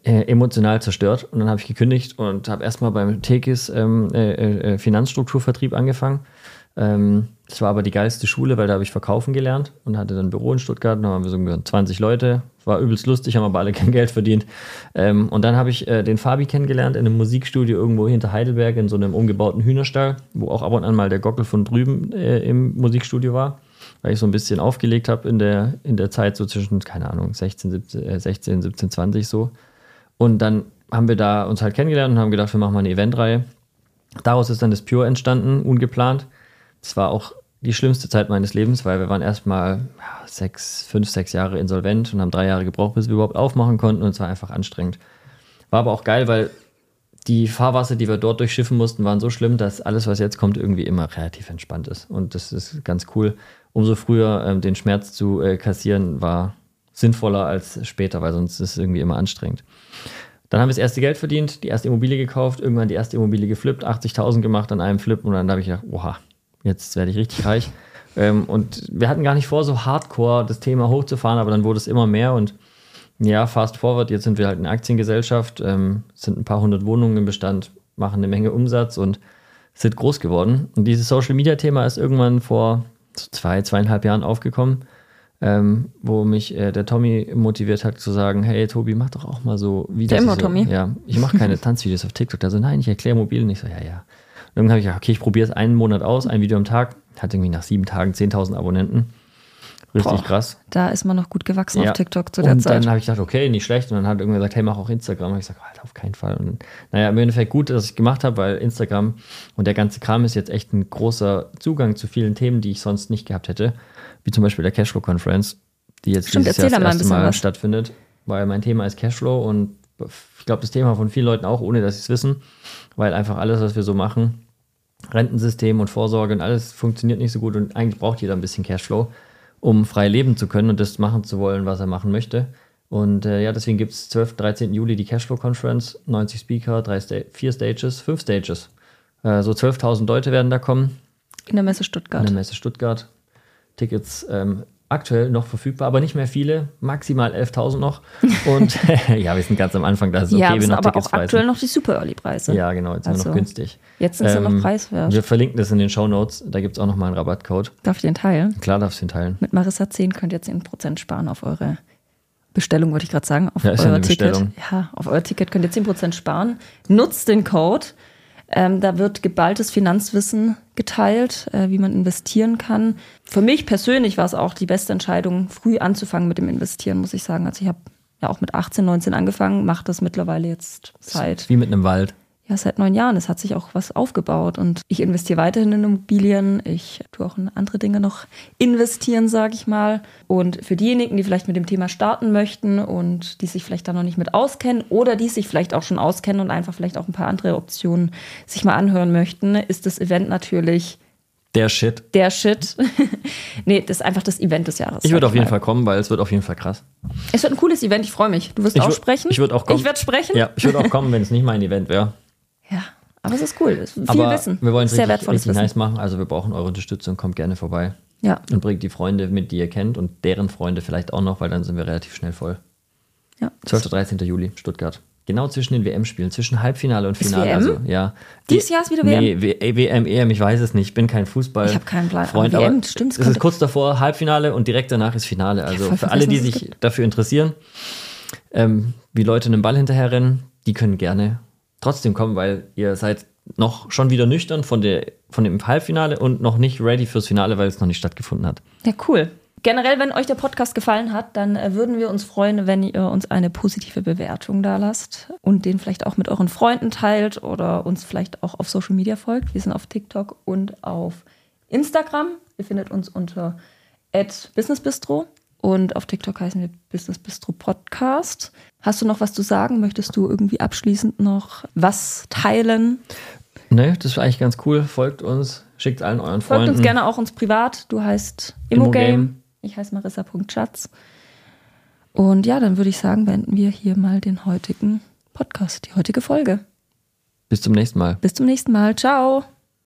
äh, emotional zerstört. Und dann habe ich gekündigt und habe erstmal beim Tekis ähm, äh, äh, Finanzstrukturvertrieb angefangen. Ähm, das war aber die geilste Schule, weil da habe ich verkaufen gelernt und hatte dann ein Büro in Stuttgart. Da waren wir so ungefähr 20 Leute. War übelst lustig, haben aber alle [laughs] kein Geld verdient. Ähm, und dann habe ich äh, den Fabi kennengelernt in einem Musikstudio irgendwo hinter Heidelberg in so einem umgebauten Hühnerstall, wo auch ab und an mal der Gockel von drüben äh, im Musikstudio war weil ich so ein bisschen aufgelegt habe in der, in der Zeit, so zwischen, keine Ahnung, 16, 17, äh, 16, 17, 20 so. Und dann haben wir da uns halt kennengelernt und haben gedacht, wir machen mal eine Eventreihe. Daraus ist dann das Pure entstanden, ungeplant. Das war auch die schlimmste Zeit meines Lebens, weil wir waren erstmal sechs, fünf, sechs Jahre insolvent und haben drei Jahre gebraucht, bis wir überhaupt aufmachen konnten und es war einfach anstrengend. War aber auch geil, weil die Fahrwasser, die wir dort durchschiffen mussten, waren so schlimm, dass alles, was jetzt kommt, irgendwie immer relativ entspannt ist. Und das ist ganz cool. Umso früher ähm, den Schmerz zu äh, kassieren, war sinnvoller als später, weil sonst ist es irgendwie immer anstrengend. Dann haben wir das erste Geld verdient, die erste Immobilie gekauft, irgendwann die erste Immobilie geflippt, 80.000 gemacht an einem Flip und dann habe ich gedacht, oha, jetzt werde ich richtig reich. Ähm, und wir hatten gar nicht vor, so hardcore das Thema hochzufahren, aber dann wurde es immer mehr und ja, fast forward, jetzt sind wir halt eine Aktiengesellschaft, ähm, sind ein paar hundert Wohnungen im Bestand, machen eine Menge Umsatz und sind groß geworden. Und dieses Social Media Thema ist irgendwann vor zwei, zweieinhalb Jahren aufgekommen, ähm, wo mich äh, der Tommy motiviert hat zu sagen, hey Tobi, mach doch auch mal so Videos. Der immer so, Tommy? Ja, ich mache keine Tanzvideos auf TikTok. Der so, nein, ich erkläre mobil. Und ich so, ja, ja. Und irgendwann habe ich gedacht, okay, ich probiere es einen Monat aus, ein Video am Tag. Hat irgendwie nach sieben Tagen 10.000 Abonnenten. Richtig Boah, krass. Da ist man noch gut gewachsen Ja. auf TikTok zu der und Zeit. dann habe ich gedacht, okay, nicht schlecht. Und dann hat irgendwer gesagt, hey, mach auch Instagram. Und ich gesagt, halt auf keinen Fall. Und naja, im Endeffekt gut, dass ich gemacht habe, weil Instagram und der ganze Kram ist jetzt echt ein großer Zugang zu vielen Themen, die ich sonst nicht gehabt hätte. Wie zum Beispiel der Cashflow Conference, die jetzt Stimmt, dieses Jahr da mal das erste Mal was. stattfindet. Weil mein Thema ist Cashflow und ich glaube, das Thema von vielen Leuten auch, ohne dass sie es wissen, weil einfach alles, was wir so machen, Rentensystem und Vorsorge und alles funktioniert nicht so gut und eigentlich braucht jeder ein bisschen Cashflow, um frei leben zu können und das machen zu wollen, was er machen möchte. Und äh, ja, deswegen gibt es 12. 13. Juli die Cashflow Conference, 90 Speaker, drei Sta vier Stages, fünf Stages. Äh, so 12.000 Leute werden da kommen In der Messe Stuttgart. der Messe Stuttgart. Tickets ähm, aktuell noch verfügbar, aber nicht mehr viele, maximal 11.000 noch. Und [laughs] [laughs] ja, wir sind ganz am Anfang, da ist es okay, ja, sind noch aber Tickets auch frei aktuell noch die Super Early Preise. Ja, genau, jetzt sind wir Also, noch günstig. Jetzt sind sie noch Ähm, preiswert. Wir verlinken das in den Show Notes. Da gibt es auch nochmal einen Rabattcode. Darf ich den teilen? Klar darfst du ihn teilen. Mit Marissa 10 könnt ihr 10% sparen auf eure Bestellung, wollte ich gerade sagen. Auf Ja, ja euer eine Ticket. Ja, auf euer Ticket könnt ihr 10% sparen. Nutzt den Code. Ähm, da wird geballtes Finanzwissen geteilt, äh, wie man investieren kann. Für mich persönlich war es auch die beste Entscheidung, früh anzufangen mit dem Investieren, muss ich sagen. Also ich habe ja auch mit 18, 19 angefangen, mache das mittlerweile jetzt seit Wie mit einem Wald. Ja, seit neun Jahren. Es hat sich auch was aufgebaut und ich investiere weiterhin in Immobilien. Ich tue auch in andere Dinge noch investieren, sage ich mal. Und für diejenigen, die vielleicht mit dem Thema starten möchten und die sich vielleicht da noch nicht mit auskennen oder die sich vielleicht auch schon auskennen und einfach vielleicht auch ein paar andere Optionen sich mal anhören möchten, ist das Event natürlich Der Shit. der Shit. [laughs] nee, das ist einfach das Event des Jahres. Ich würde auf jeden. Fall kommen, weil es wird auf jeden Fall krass. Es wird ein cooles Event, ich freue mich. Du wirst Ich auch sprechen. ich würd auch kommen. Ich werde sprechen. Ja, ich würde auch kommen, wenn es nicht mein Event wäre. Ja, aber es ist cool. Es ist viel Aber Wissen. wir wollen es Sehr richtig, richtig nice machen. Also wir brauchen eure Unterstützung. Kommt gerne vorbei. Ja, Und bringt die Freunde mit, die ihr kennt und deren Freunde vielleicht auch noch, weil dann sind wir relativ schnell voll. ja. 12. 13. Juli, Stuttgart. Genau zwischen den WM-Spielen, zwischen Halbfinale und Finale. WM? Also, ja. Dieses Die- Jahr ist wieder Nee, W- WM, EM, ich weiß es nicht. Ich bin kein Fußball. Ich hab keinen Plan. Freund, Aber aber WM, stimmt, es Es ist kurz davor Halbfinale und direkt danach ist Finale. Also voll für alle, die sich dafür interessieren, ähm, wie Leute einen Ball hinterherrennen, die können gerne trotzdem kommen, weil ihr seid noch schon wieder nüchtern von, der, von dem Halbfinale und noch nicht ready fürs Finale, weil es noch nicht stattgefunden hat. Ja, cool. Generell, wenn euch der Podcast gefallen hat, dann äh, würden wir uns freuen, wenn ihr uns eine positive Bewertung da lasst und den vielleicht auch mit euren Freunden teilt oder uns vielleicht auch auf Social Media folgt. Wir sind auf TikTok und auf Instagram. Ihr findet uns unter @businessbistro und auf TikTok heißen wir Business Bistro Podcast. Hast du noch was zu sagen? Möchtest du irgendwie abschließend noch was teilen? Ne, das ist eigentlich ganz cool. Folgt uns, schickt allen euren Freunden. Folgt uns gerne auch uns privat. Du heißt Immogame. Immogame. Ich heiße Marissa.schatz. Und ja, dann würde ich sagen, beenden wir hier mal den heutigen Podcast, die heutige Folge. Bis zum nächsten Mal. Bis zum nächsten Mal. Ciao.